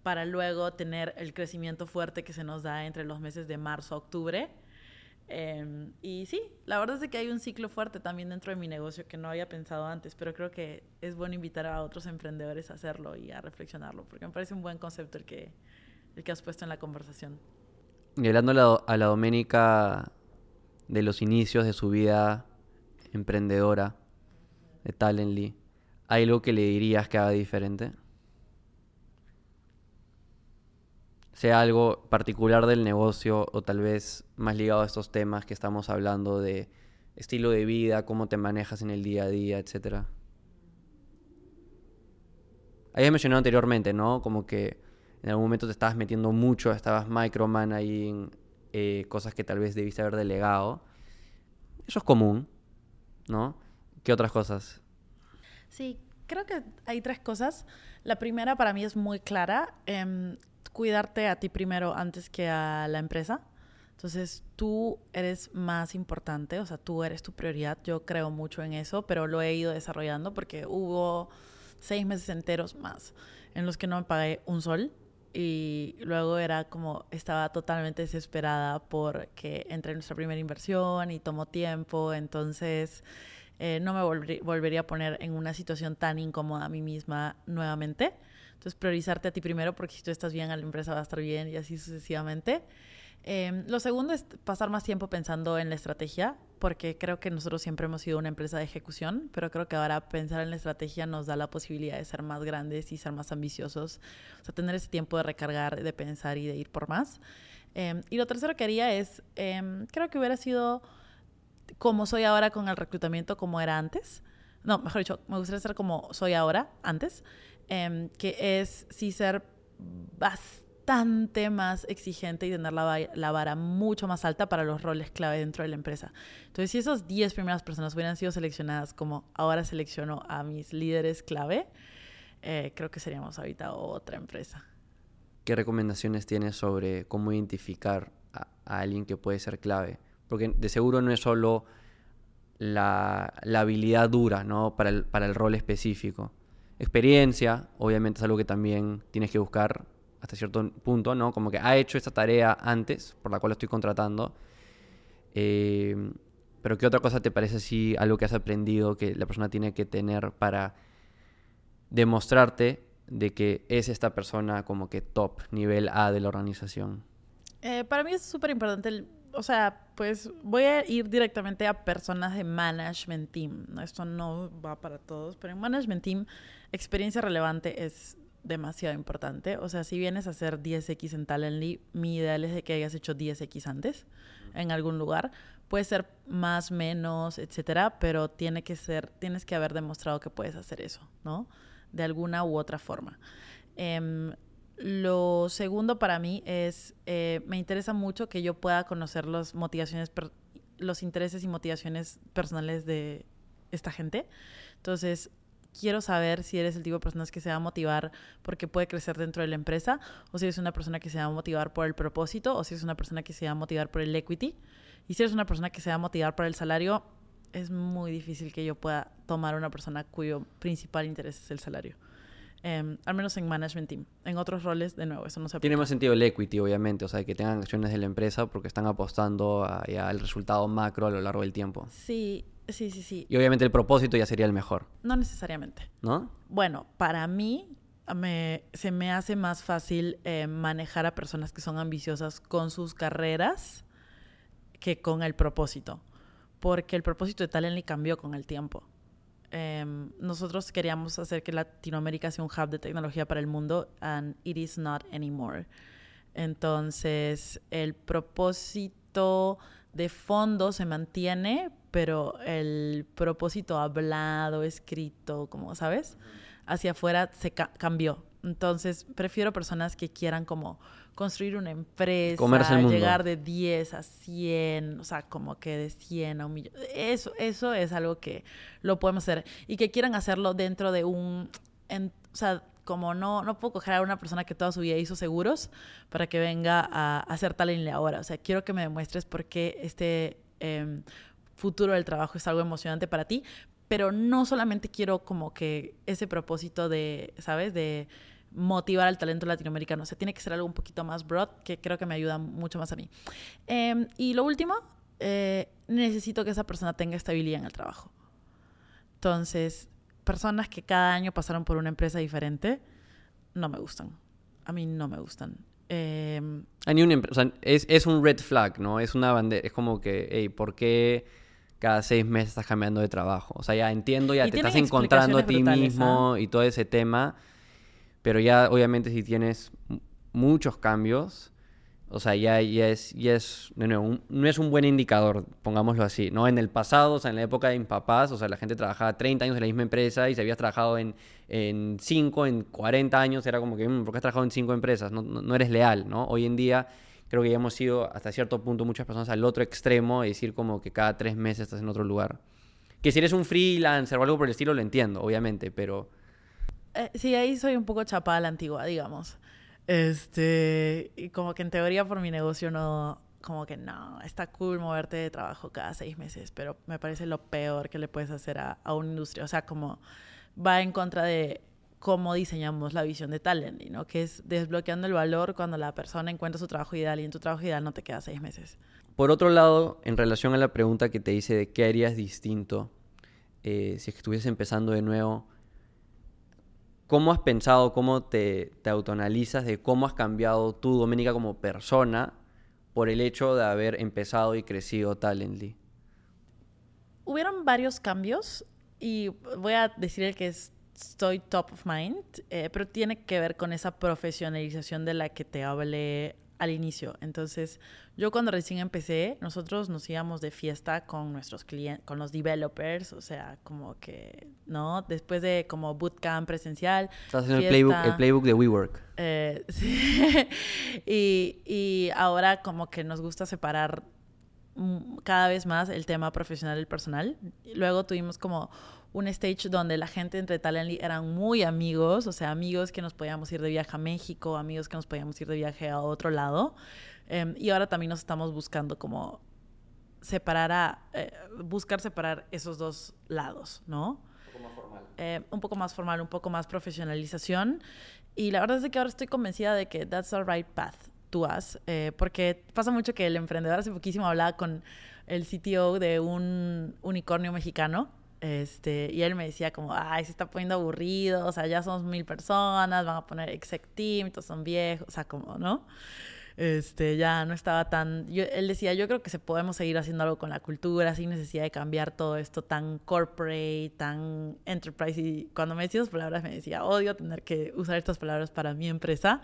para luego tener el crecimiento fuerte que se nos da entre los meses de marzo a octubre Em, y sí, la verdad es que hay un ciclo fuerte también dentro de mi negocio que no había pensado antes, pero creo que es bueno invitar a otros emprendedores a hacerlo y a reflexionarlo, porque me parece un buen concepto el que, el que has puesto en la conversación. Y hablando a la, a la Doménica de los inicios de su vida emprendedora de Talently, ¿hay algo que le dirías que haga diferente? sea algo particular del negocio o tal vez más ligado a estos temas que estamos hablando de estilo de vida, cómo te manejas en el día a día, etcétera. Habías mencionado anteriormente, ¿no? Como que en algún momento te estabas metiendo mucho, estabas microman ahí en eh, cosas que tal vez debiste haber delegado. Eso es común, ¿no? ¿Qué otras cosas? Sí, creo que hay tres cosas. La primera para mí es muy clara. Em, cuidarte a ti primero antes que a la empresa. Entonces tú eres más importante, o sea, tú eres tu prioridad. Yo creo mucho en eso, pero lo he ido desarrollando porque hubo seis meses enteros más en los que no me pagué un sol y luego era como estaba totalmente desesperada porque entré en nuestra primera inversión y tomó tiempo, entonces eh, no me volvería a poner en una situación tan incómoda a mí misma nuevamente. Entonces, priorizarte a ti primero, porque si tú estás bien, a la empresa va a estar bien y así sucesivamente. Em, lo segundo es pasar más tiempo pensando en la estrategia, porque creo que nosotros siempre hemos sido una empresa de ejecución, pero creo que ahora pensar en la estrategia nos da la posibilidad de ser más grandes y ser más ambiciosos, o sea, tener ese tiempo de recargar, de pensar y de ir por más. Em, y lo tercero que haría es, em, creo que hubiera sido como soy ahora con el reclutamiento, como era antes. No, mejor dicho, me gustaría ser como soy ahora, antes. Em, que es sí ser bastante más exigente y tener la, vara mucho más alta para los roles clave dentro de la empresa. Entonces, si esas 10 primeras personas hubieran sido seleccionadas como ahora selecciono a mis líderes clave, eh, creo que seríamos ahorita otra empresa. ¿Qué recomendaciones tienes sobre cómo identificar a, alguien que puede ser clave? Porque de seguro no es solo la, habilidad dura ¿no? para, el, para el rol específico experiencia, obviamente es algo que también tienes que buscar hasta cierto punto, ¿no? Como que ha hecho esta tarea antes, por la cual estoy contratando. Eh, pero ¿qué otra cosa te parece así, algo que has aprendido que la persona tiene que tener para demostrarte de que es esta persona como que top, nivel A de la organización? Eh, para mí es súper importante, o sea, pues voy a ir directamente a personas de management team. Esto no va para todos, pero en management team, experiencia relevante es demasiado importante. O sea, si vienes a hacer 10X en Talently, mi ideal es de que hayas hecho 10X antes en algún lugar. Puede ser más, menos, etcétera, pero tiene que ser, tienes que haber demostrado que puedes hacer eso, ¿no? De alguna u otra forma. Em, lo segundo para mí es, eh, me interesa mucho que yo pueda conocer los motivaciones, los intereses y motivaciones personales de esta gente. Entonces, quiero saber si eres el tipo de personas que se va a motivar porque puede crecer dentro de la empresa, o si eres una persona que se va a motivar por el propósito, o si eres una persona que se va a motivar por el equity. Y si eres una persona que se va a motivar por el salario, es muy difícil que yo pueda tomar una persona cuyo principal interés es el salario. Em, al menos en management team. En otros roles, de nuevo, eso no se aplica. Tiene más sentido el equity, obviamente, o sea, que tengan acciones de la empresa porque están apostando al resultado macro a lo largo del tiempo. Sí, Sí, sí, sí. Y obviamente el propósito ya sería el mejor. No necesariamente. ¿No? Bueno, para mí me, se me hace más fácil eh, manejar a personas que son ambiciosas con sus carreras que con el propósito. Porque el propósito de Talently cambió con el tiempo. Em, nosotros queríamos hacer que Latinoamérica sea un hub de tecnología para el mundo and it is not anymore. Entonces, el propósito de fondo se mantiene, pero el propósito hablado, escrito, como sabes, hacia afuera se cambió. Entonces, prefiero personas que quieran como construir una empresa, llegar de 10 a 100, o sea, como que de 100 a un millón. Eso, eso es algo que lo podemos hacer y que quieran hacerlo dentro de un, o sea, como no, no puedo coger a una persona que toda su vida hizo seguros para que venga a, hacer tal en ahora. O sea, quiero que me demuestres por qué este em, futuro del trabajo es algo emocionante para ti, pero no solamente quiero como que ese propósito de, ¿sabes? De motivar al talento latinoamericano. O sea, tiene que ser algo un poquito más broad, que creo que me ayuda mucho más a mí. Em, y lo último, eh, necesito que esa persona tenga estabilidad en el trabajo. Entonces, personas que cada año pasaron por una empresa diferente, no me gustan. A mí no me gustan. Eh, es, es, un red flag, ¿no? Es una bandera. Es como que, hey, ¿por qué cada seis meses estás cambiando de trabajo? O sea, ya entiendo, ya te estás encontrando a ti mismo ¿ah? y todo ese tema. Pero ya, obviamente, si tienes muchos cambios, o sea, ya, ya es, ya es no, no, es un buen indicador, pongámoslo así, ¿no? En el pasado, o sea, en la época de mis papás, o sea, la gente trabajaba 30 años en la misma empresa y si habías trabajado en, en 5, en 40 años, era como que, mm, ¿por qué has trabajado en 5 empresas? No, no, eres leal, ¿no? Hoy en día creo que ya hemos ido hasta cierto punto muchas personas al otro extremo y decir como que cada tres meses estás en otro lugar. Que si eres un freelancer o algo por el estilo, lo entiendo, obviamente, pero... Eh, sí, ahí soy un poco chapada a la antigua, digamos. Este, y como que en teoría por mi negocio no, como que no, está cool moverte de trabajo cada seis meses, pero me parece lo peor que le puedes hacer a, a una industria. O sea, como va en contra de cómo diseñamos la visión de talent, ¿no? Que es desbloqueando el valor cuando la persona encuentra su trabajo ideal y en tu trabajo ideal no te queda seis meses. Por otro lado, en relación a la pregunta que te hice de qué harías distinto eh, si estuvieses empezando de nuevo, ¿Cómo has pensado, cómo te, te autoanalizas de cómo has cambiado tú, Doménica, como persona por el hecho de haber empezado y crecido Talently? Hubieron varios cambios y voy a decir el que estoy top of mind, eh, pero tiene que ver con esa profesionalización de la que te hablé al inicio. Entonces, yo cuando recién empecé, nosotros nos íbamos de fiesta con nuestros clientes, con los developers, o sea, como que, ¿no? Después de como bootcamp presencial. Estás haciendo el playbook, el playbook de WeWork. Eh, sí. y, y ahora como que nos gusta separar cada vez más el tema profesional y el personal. Luego tuvimos como un stage donde la gente entre Talently eran muy amigos, o sea, amigos que nos podíamos ir de viaje a México, amigos que nos podíamos ir de viaje a otro lado. Em, y ahora también nos estamos buscando como separar a, eh, buscar separar esos dos lados, ¿no? Un poco más formal. Eh, un poco más formal, un poco más profesionalización. Y la verdad es que ahora estoy convencida de que that's the right path to us, eh, porque pasa mucho que el emprendedor hace poquísimo hablaba con el CTO de un unicornio mexicano este, y él me decía como, ay, se está poniendo aburrido, o sea, ya somos mil personas, van a poner exec team, todos son viejos, o sea, como, ¿no? este, ya no estaba tan... él decía, yo creo que se podemos seguir haciendo algo con la cultura sin necesidad de cambiar todo esto tan corporate, tan enterprise. Y cuando me decía esas palabras me decía, odio tener que usar estas palabras para mi empresa,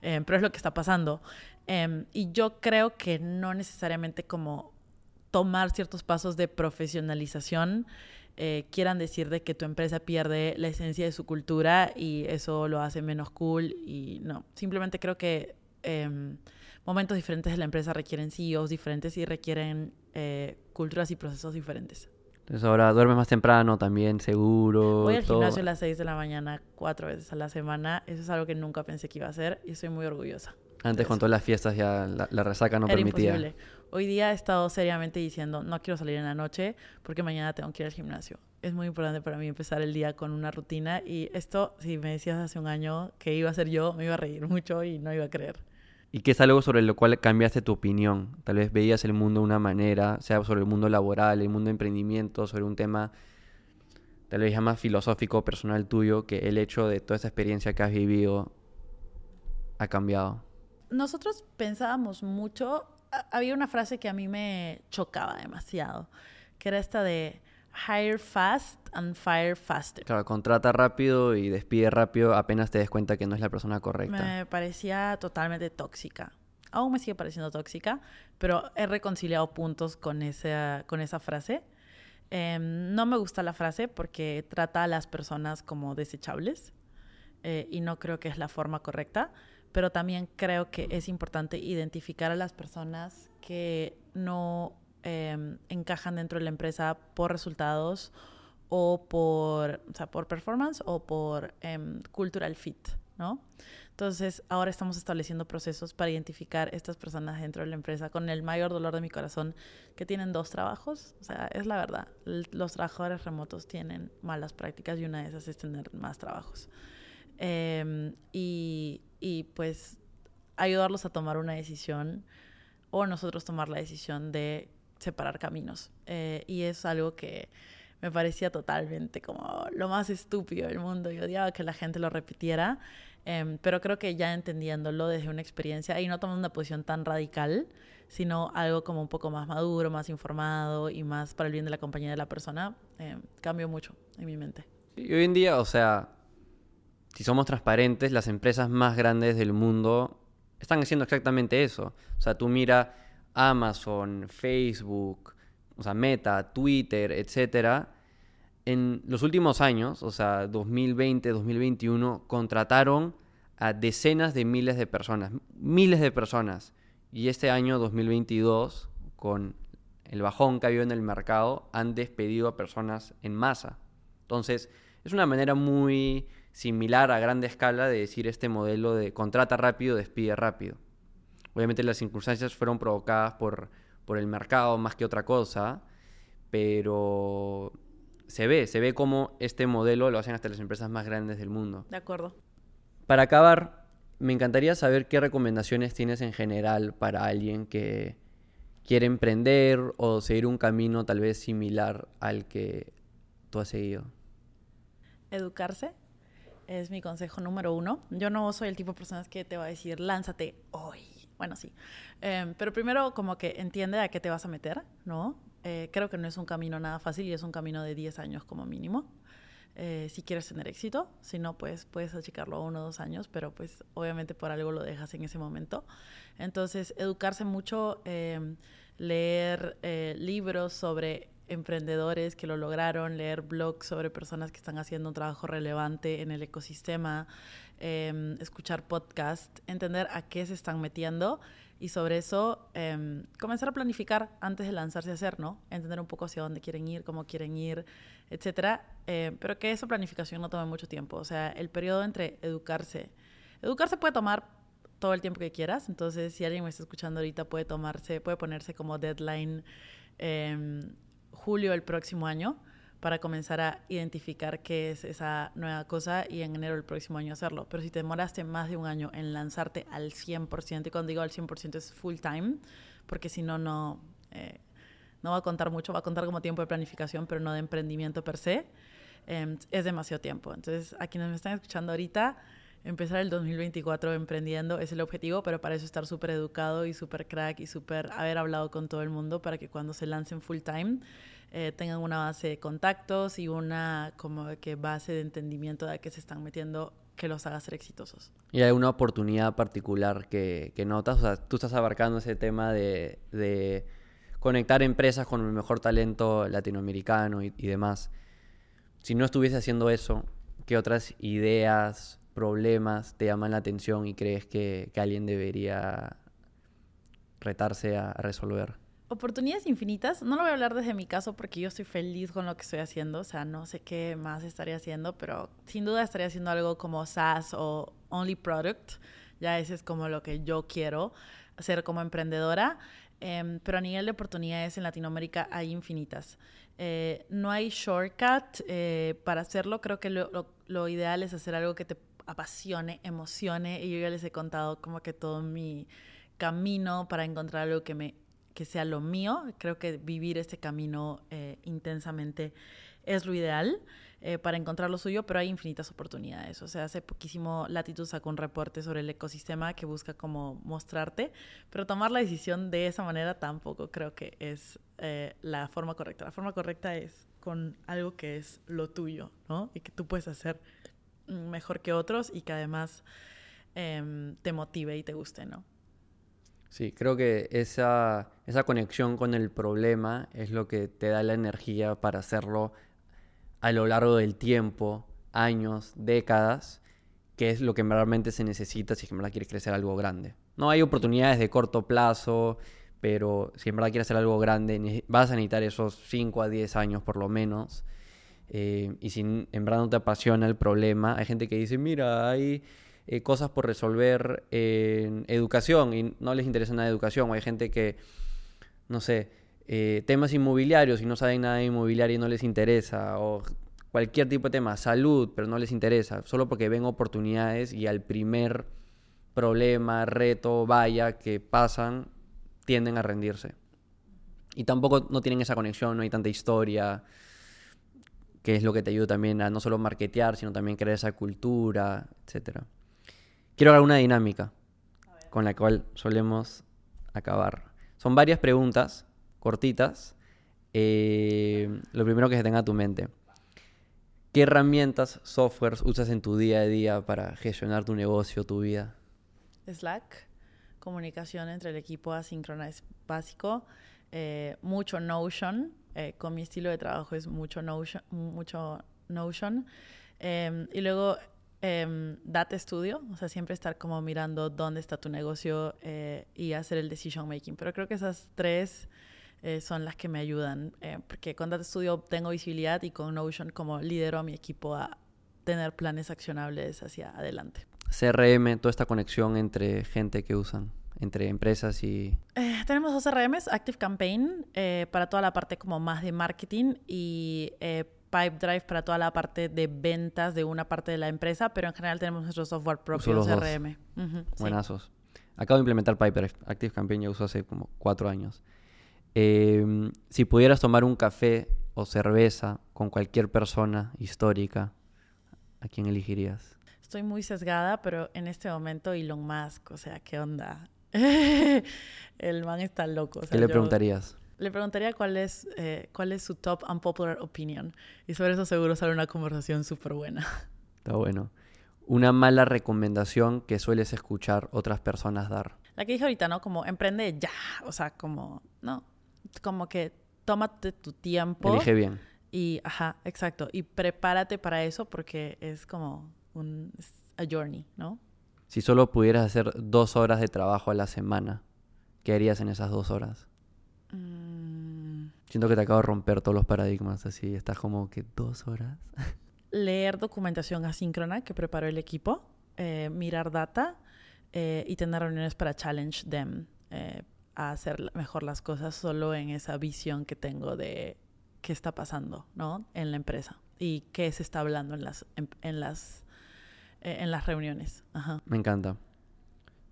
em, pero es lo que está pasando. Em, y yo creo que no necesariamente como tomar ciertos pasos de profesionalización eh, quieran decir de que tu empresa pierde la esencia de su cultura y eso lo hace menos cool y no, simplemente creo que em, momentos diferentes de la empresa requieren CEOs diferentes y requieren eh, culturas y procesos diferentes. Entonces ahora duermes más temprano también, seguro. Voy al gimnasio a las 6 de la mañana cuatro veces a la semana. Eso es algo que nunca pensé que iba a hacer y estoy muy orgullosa. Antes con todas las fiestas ya la, resaca no Era permitía. Imposible. Hoy día he estado seriamente diciendo, no quiero salir en la noche porque mañana tengo que ir al gimnasio. Es muy importante para mí empezar el día con una rutina y esto, si me decías hace un año que iba a ser yo, me iba a reír mucho y no iba a creer. ¿Y qué es algo sobre lo cual cambiaste tu opinión? Tal vez veías el mundo de una manera, sea sobre el mundo laboral, el mundo de emprendimiento, sobre un tema tal vez ya más filosófico, personal tuyo, que el hecho de toda esa experiencia que has vivido ha cambiado. Nosotros pensábamos mucho había una frase que a mí me chocaba demasiado, que era esta de hire fast and fire faster. Claro, contrata rápido y despide rápido apenas te des cuenta que no es la persona correcta. Me parecía totalmente tóxica. Aún me sigue pareciendo tóxica, pero he reconciliado puntos con esa, con esa frase. Em, no me gusta la frase porque trata a las personas como desechables eh, y no creo que es la forma correcta pero también creo que es importante identificar a las personas que no em, encajan dentro de la empresa por resultados o por, o sea, por performance o por em, cultural fit, ¿no? Entonces, ahora estamos estableciendo procesos para identificar estas personas dentro de la empresa con el mayor dolor de mi corazón que tienen dos trabajos. O sea, es la verdad. Los trabajadores remotos tienen malas prácticas y una de esas es tener más trabajos. Em, y, y pues ayudarlos a tomar una decisión o nosotros tomar la decisión de separar caminos. Eh, y es algo que me parecía totalmente como lo más estúpido del mundo y odiaba que la gente lo repitiera, em, pero creo que ya entendiéndolo desde una experiencia y no tomando una posición tan radical, sino algo como un poco más maduro, más informado y más para el bien de la compañía de la persona, em, cambió mucho en mi mente. Y hoy en día, o sea, si somos transparentes, las empresas más grandes del mundo están haciendo exactamente eso. O sea, tú mira Amazon, Facebook, o sea, Meta, Twitter, etcétera. En los últimos años, o sea, 2020, 2021, contrataron a decenas de miles de personas, miles de personas. Y este año 2022, con el bajón que ha habido en el mercado, han despedido a personas en masa. Entonces, es una manera muy similar a grande escala de decir este modelo de contrata rápido, despide rápido. Obviamente las circunstancias fueron provocadas por, por el mercado más que otra cosa, pero se ve, se ve cómo este modelo lo hacen hasta las empresas más grandes del mundo. De acuerdo. Para acabar, me encantaría saber qué recomendaciones tienes en general para alguien que quiere emprender o seguir un camino tal vez similar al que tú has seguido. Educarse es mi consejo número uno. Yo no soy el tipo de personas que te va a decir, lánzate hoy. Bueno, sí. Em, pero primero como que entiende a qué te vas a meter, ¿no? Eh, creo que no es un camino nada fácil y es un camino de 10 años como mínimo. Eh, si quieres tener éxito, si no, pues puedes achicarlo a uno o dos años, pero pues obviamente por algo lo dejas en ese momento. Entonces, educarse mucho, em, leer eh, libros sobre emprendedores que lo lograron, leer blogs sobre personas que están haciendo un trabajo relevante en el ecosistema, em, escuchar podcasts, entender a qué se están metiendo y sobre eso em, comenzar a planificar antes de lanzarse a hacer, ¿no? Entender un poco hacia dónde quieren ir, cómo quieren ir, etcétera. Em, pero que esa planificación no tome mucho tiempo. O sea, el periodo entre educarse. Educarse puede tomar todo el tiempo que quieras. Entonces, si alguien me está escuchando ahorita, puede tomarse, puede ponerse como deadline julio del próximo año para comenzar a identificar qué es esa nueva cosa y en enero del próximo año hacerlo. Pero si te demoraste más de un año en lanzarte al 100%, y cuando digo al 100% es full time, porque si no, no, eh, no va a contar mucho, va a contar como tiempo de planificación, pero no de emprendimiento per se, em, es demasiado tiempo. Entonces, a quienes me están escuchando ahorita, empezar el 2024 emprendiendo es el objetivo, pero para eso estar súper educado y súper crack y súper haber hablado con todo el mundo para que cuando se lancen full time eh, tengan una base de contactos y una como que base de entendimiento de que se están metiendo que los haga ser exitosos. ¿Y hay una oportunidad particular que, notas? O sea, tú estás abarcando ese tema de, conectar empresas con el mejor talento latinoamericano y, demás. Si no estuviese haciendo eso, ¿qué otras ideas, problemas te llaman la atención y crees que, alguien debería retarse a, a resolver? Oportunidades infinitas. No lo voy a hablar desde mi caso porque yo estoy feliz con lo que estoy haciendo. O sea, no sé qué más estaría haciendo, pero sin duda estaría haciendo algo como SaaS o Only Product. Ya ese es como lo que yo quiero hacer como emprendedora. Eh, pero a nivel de oportunidades en Latinoamérica hay infinitas. Eh, no hay shortcut eh, para hacerlo. Creo que lo, lo, lo, ideal es hacer algo que te apasione, emocione. Y yo ya les he contado como que todo mi camino para encontrar algo que me que sea lo mío. Creo que vivir este camino eh, intensamente es lo ideal eh, para encontrar lo suyo, pero hay infinitas oportunidades. O sea, hace poquísimo Latitud sacó un reporte sobre el ecosistema que busca como mostrarte, pero tomar la decisión de esa manera tampoco creo que es eh, la forma correcta. La forma correcta es con algo que es lo tuyo, ¿no? Y que tú puedes hacer mejor que otros y que además eh, te motive y te guste, ¿no? Sí, creo que esa, esa conexión con el problema es lo que te da la energía para hacerlo a lo largo del tiempo, años, décadas, que es lo que realmente se necesita si en verdad quieres crecer algo grande. No hay oportunidades de corto plazo, pero si en verdad quieres hacer algo grande, vas a necesitar esos 5 a 10 años por lo menos. Eh, y si en verdad no te apasiona el problema, hay gente que dice, mira, hay eh, cosas por resolver en educación y no les interesa nada de educación. O hay gente que, no sé, eh, temas inmobiliarios y no saben nada de inmobiliario y no les interesa. O cualquier tipo de tema, salud, pero no les interesa. Solo porque ven oportunidades y al primer problema, reto, vaya que pasan, tienden a rendirse. Y tampoco no tienen esa conexión, no hay tanta historia que es lo que te ayuda también a no solo marketear, sino también crear esa cultura, etcétera. Quiero dar una dinámica con la cual solemos acabar. Son varias preguntas cortitas. Eh, lo primero que se tenga a tu mente. ¿Qué herramientas, softwares usas en tu día a día para gestionar tu negocio, tu vida? Slack, comunicación entre el equipo asíncrona es básico. Eh, mucho Notion, eh, con mi estilo de trabajo es mucho Notion. Mucho Notion. Y luego eh, Data Studio, o sea, siempre estar como mirando dónde está tu negocio eh, y hacer el decision making. Pero creo que esas tres eh, son las que me ayudan, eh, porque con Data Studio tengo visibilidad y con Notion como lidero a mi equipo a tener planes accionables hacia adelante. CRM, toda esta conexión entre gente que usan, entre empresas y... Eh, tenemos dos CRMs, Active Campaign eh, para toda la parte como más de marketing y eh, Pipedrive para toda la parte de ventas de una parte de la empresa, pero en general tenemos nuestro software propio, CRM. Uh -huh, Buenazos. Sí. Acabo de implementar Pipedrive. Active Campaign ya uso hace como cuatro años. Eh, si pudieras tomar un café o cerveza con cualquier persona histórica, ¿a quién elegirías? Estoy muy sesgada, pero en este momento Elon Musk, o sea, ¿qué onda? El man está loco. O sea, ¿Qué le yo... preguntarías? Le preguntaría cuál es, eh, cuál es su top unpopular opinion. Y sobre eso seguro sale una conversación súper buena. Está bueno. Una mala recomendación que sueles escuchar otras personas dar. La que dije ahorita, ¿no? Como emprende ya. O sea, como, no. Como que tómate tu tiempo. Elige bien. Y, ajá, exacto. Y prepárate para eso porque es como un a journey, ¿no? Si solo pudieras hacer dos horas de trabajo a la semana, ¿qué harías en esas dos horas? Mm. Siento que te acabo de romper todos los paradigmas, así estás como que dos horas. Leer documentación asíncrona que preparó el equipo, eh, mirar data eh, y tener reuniones para challenge them eh, a hacer mejor las cosas solo en esa visión que tengo de qué está pasando, ¿no? En la empresa y qué se está hablando en las en, en las en las reuniones. Ajá. Me encanta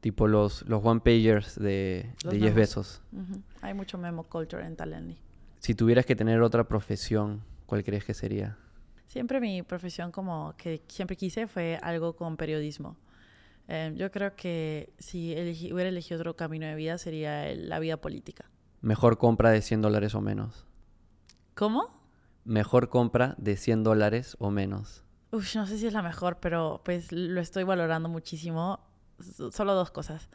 tipo los, los one pagers de, los de Jeff Bezos. Uh -huh. Hay mucho memo culture en Talently. Si tuvieras que tener otra profesión, ¿cuál crees que sería? Siempre mi profesión como que siempre quise fue algo con periodismo. Eh, yo creo que si hubiera elegido otro camino de vida sería la vida política. Mejor compra de 100 dólares o menos. ¿Cómo? Mejor compra de 100 dólares o menos. Uf, no sé si es la mejor, pero pues lo estoy valorando muchísimo. Solo dos cosas.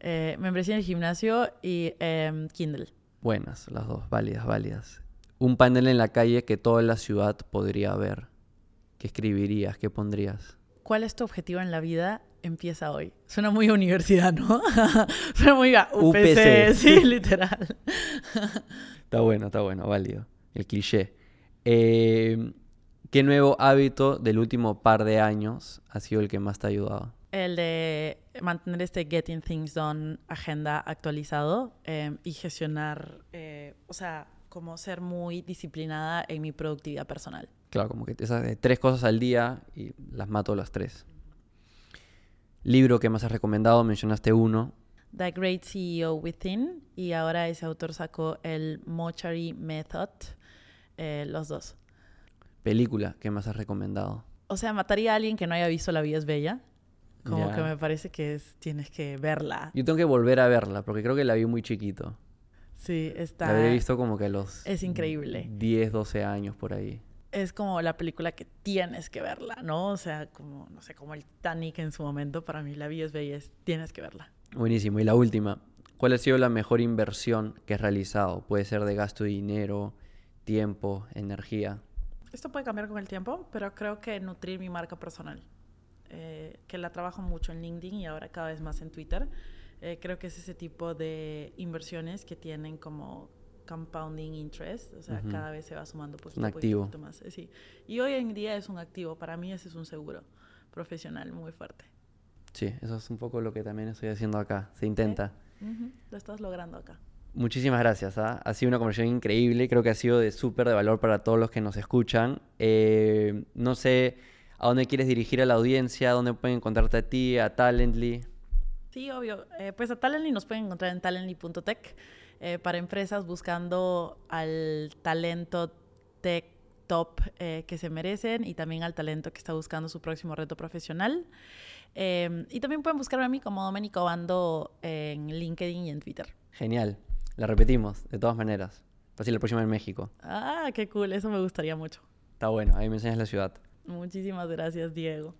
Eh, membresía en el gimnasio y em, Kindle. Buenas, las dos, válidas, válidas. Un panel en la calle que toda la ciudad podría ver. ¿Qué escribirías? ¿Qué pondrías? ¿Cuál es tu objetivo en la vida? Empieza hoy. Suena muy universidad, ¿no? Suena muy a UPC, UPC. sí, literal. Está bueno, está bueno, válido. El cliché. Eh, ¿Qué nuevo hábito del último par de años ha sido el que más te ha ayudado? El de mantener este Getting Things Done agenda actualizado eh, y gestionar, eh, o sea, como ser muy disciplinada en mi productividad personal. Claro, como que esas tres cosas al día y las mato las tres. Libro que más has recomendado, mencionaste uno. The Great CEO Within y ahora ese autor sacó el Mochary Method, eh, los dos. Película que más has recomendado. O sea, mataría a alguien que no haya visto La vida es bella. Como Ya. que me parece que es- tienes que verla. Yo tengo que volver a verla porque creo que la vi muy chiquito. Sí, está... La había visto como que a los Es increíble. 10, 12 años por ahí. Es como la película que tienes que verla, ¿no? O sea, como, no sé, como el Titanic en su momento. Para mí La vida es bella, es- tienes que verla. Buenísimo. Y la última, ¿cuál ha sido la mejor inversión que has realizado? Puede ser de gasto de dinero, tiempo, energía. Esto puede cambiar con el tiempo, pero creo que nutrir mi marca personal, eh, que la trabajo mucho en LinkedIn y ahora cada vez más en Twitter, eh, creo que es ese tipo de inversiones que tienen como compounding interest, o sea, cada vez se va sumando poquito, Un poquito, activo. poquito más. eh, sí. Y hoy en día es un activo, para mí ese es un seguro profesional muy fuerte. Sí, eso es un poco lo que también estoy haciendo acá. Se intenta. Lo estás logrando acá. Muchísimas gracias. ¿ah? Ha sido una conversación increíble. Creo que ha sido de súper de valor para todos los que nos escuchan. Eh, no sé a dónde quieres dirigir a la audiencia, dónde pueden encontrarte a ti, a Talently. Sí, obvio. Eh, pues a Talently nos pueden encontrar en talently.tech eh, para empresas buscando al talento tech top eh, que se merecen y también al talento que está buscando su próximo reto profesional. Eh, y también pueden buscarme a mí como Domenico Bando en LinkedIn y en Twitter. Genial. La repetimos, de todas maneras. Fácil la próxima en México. Ah, qué cool, eso me gustaría mucho. Está bueno, ahí me enseñas la ciudad. Muchísimas gracias, Diego.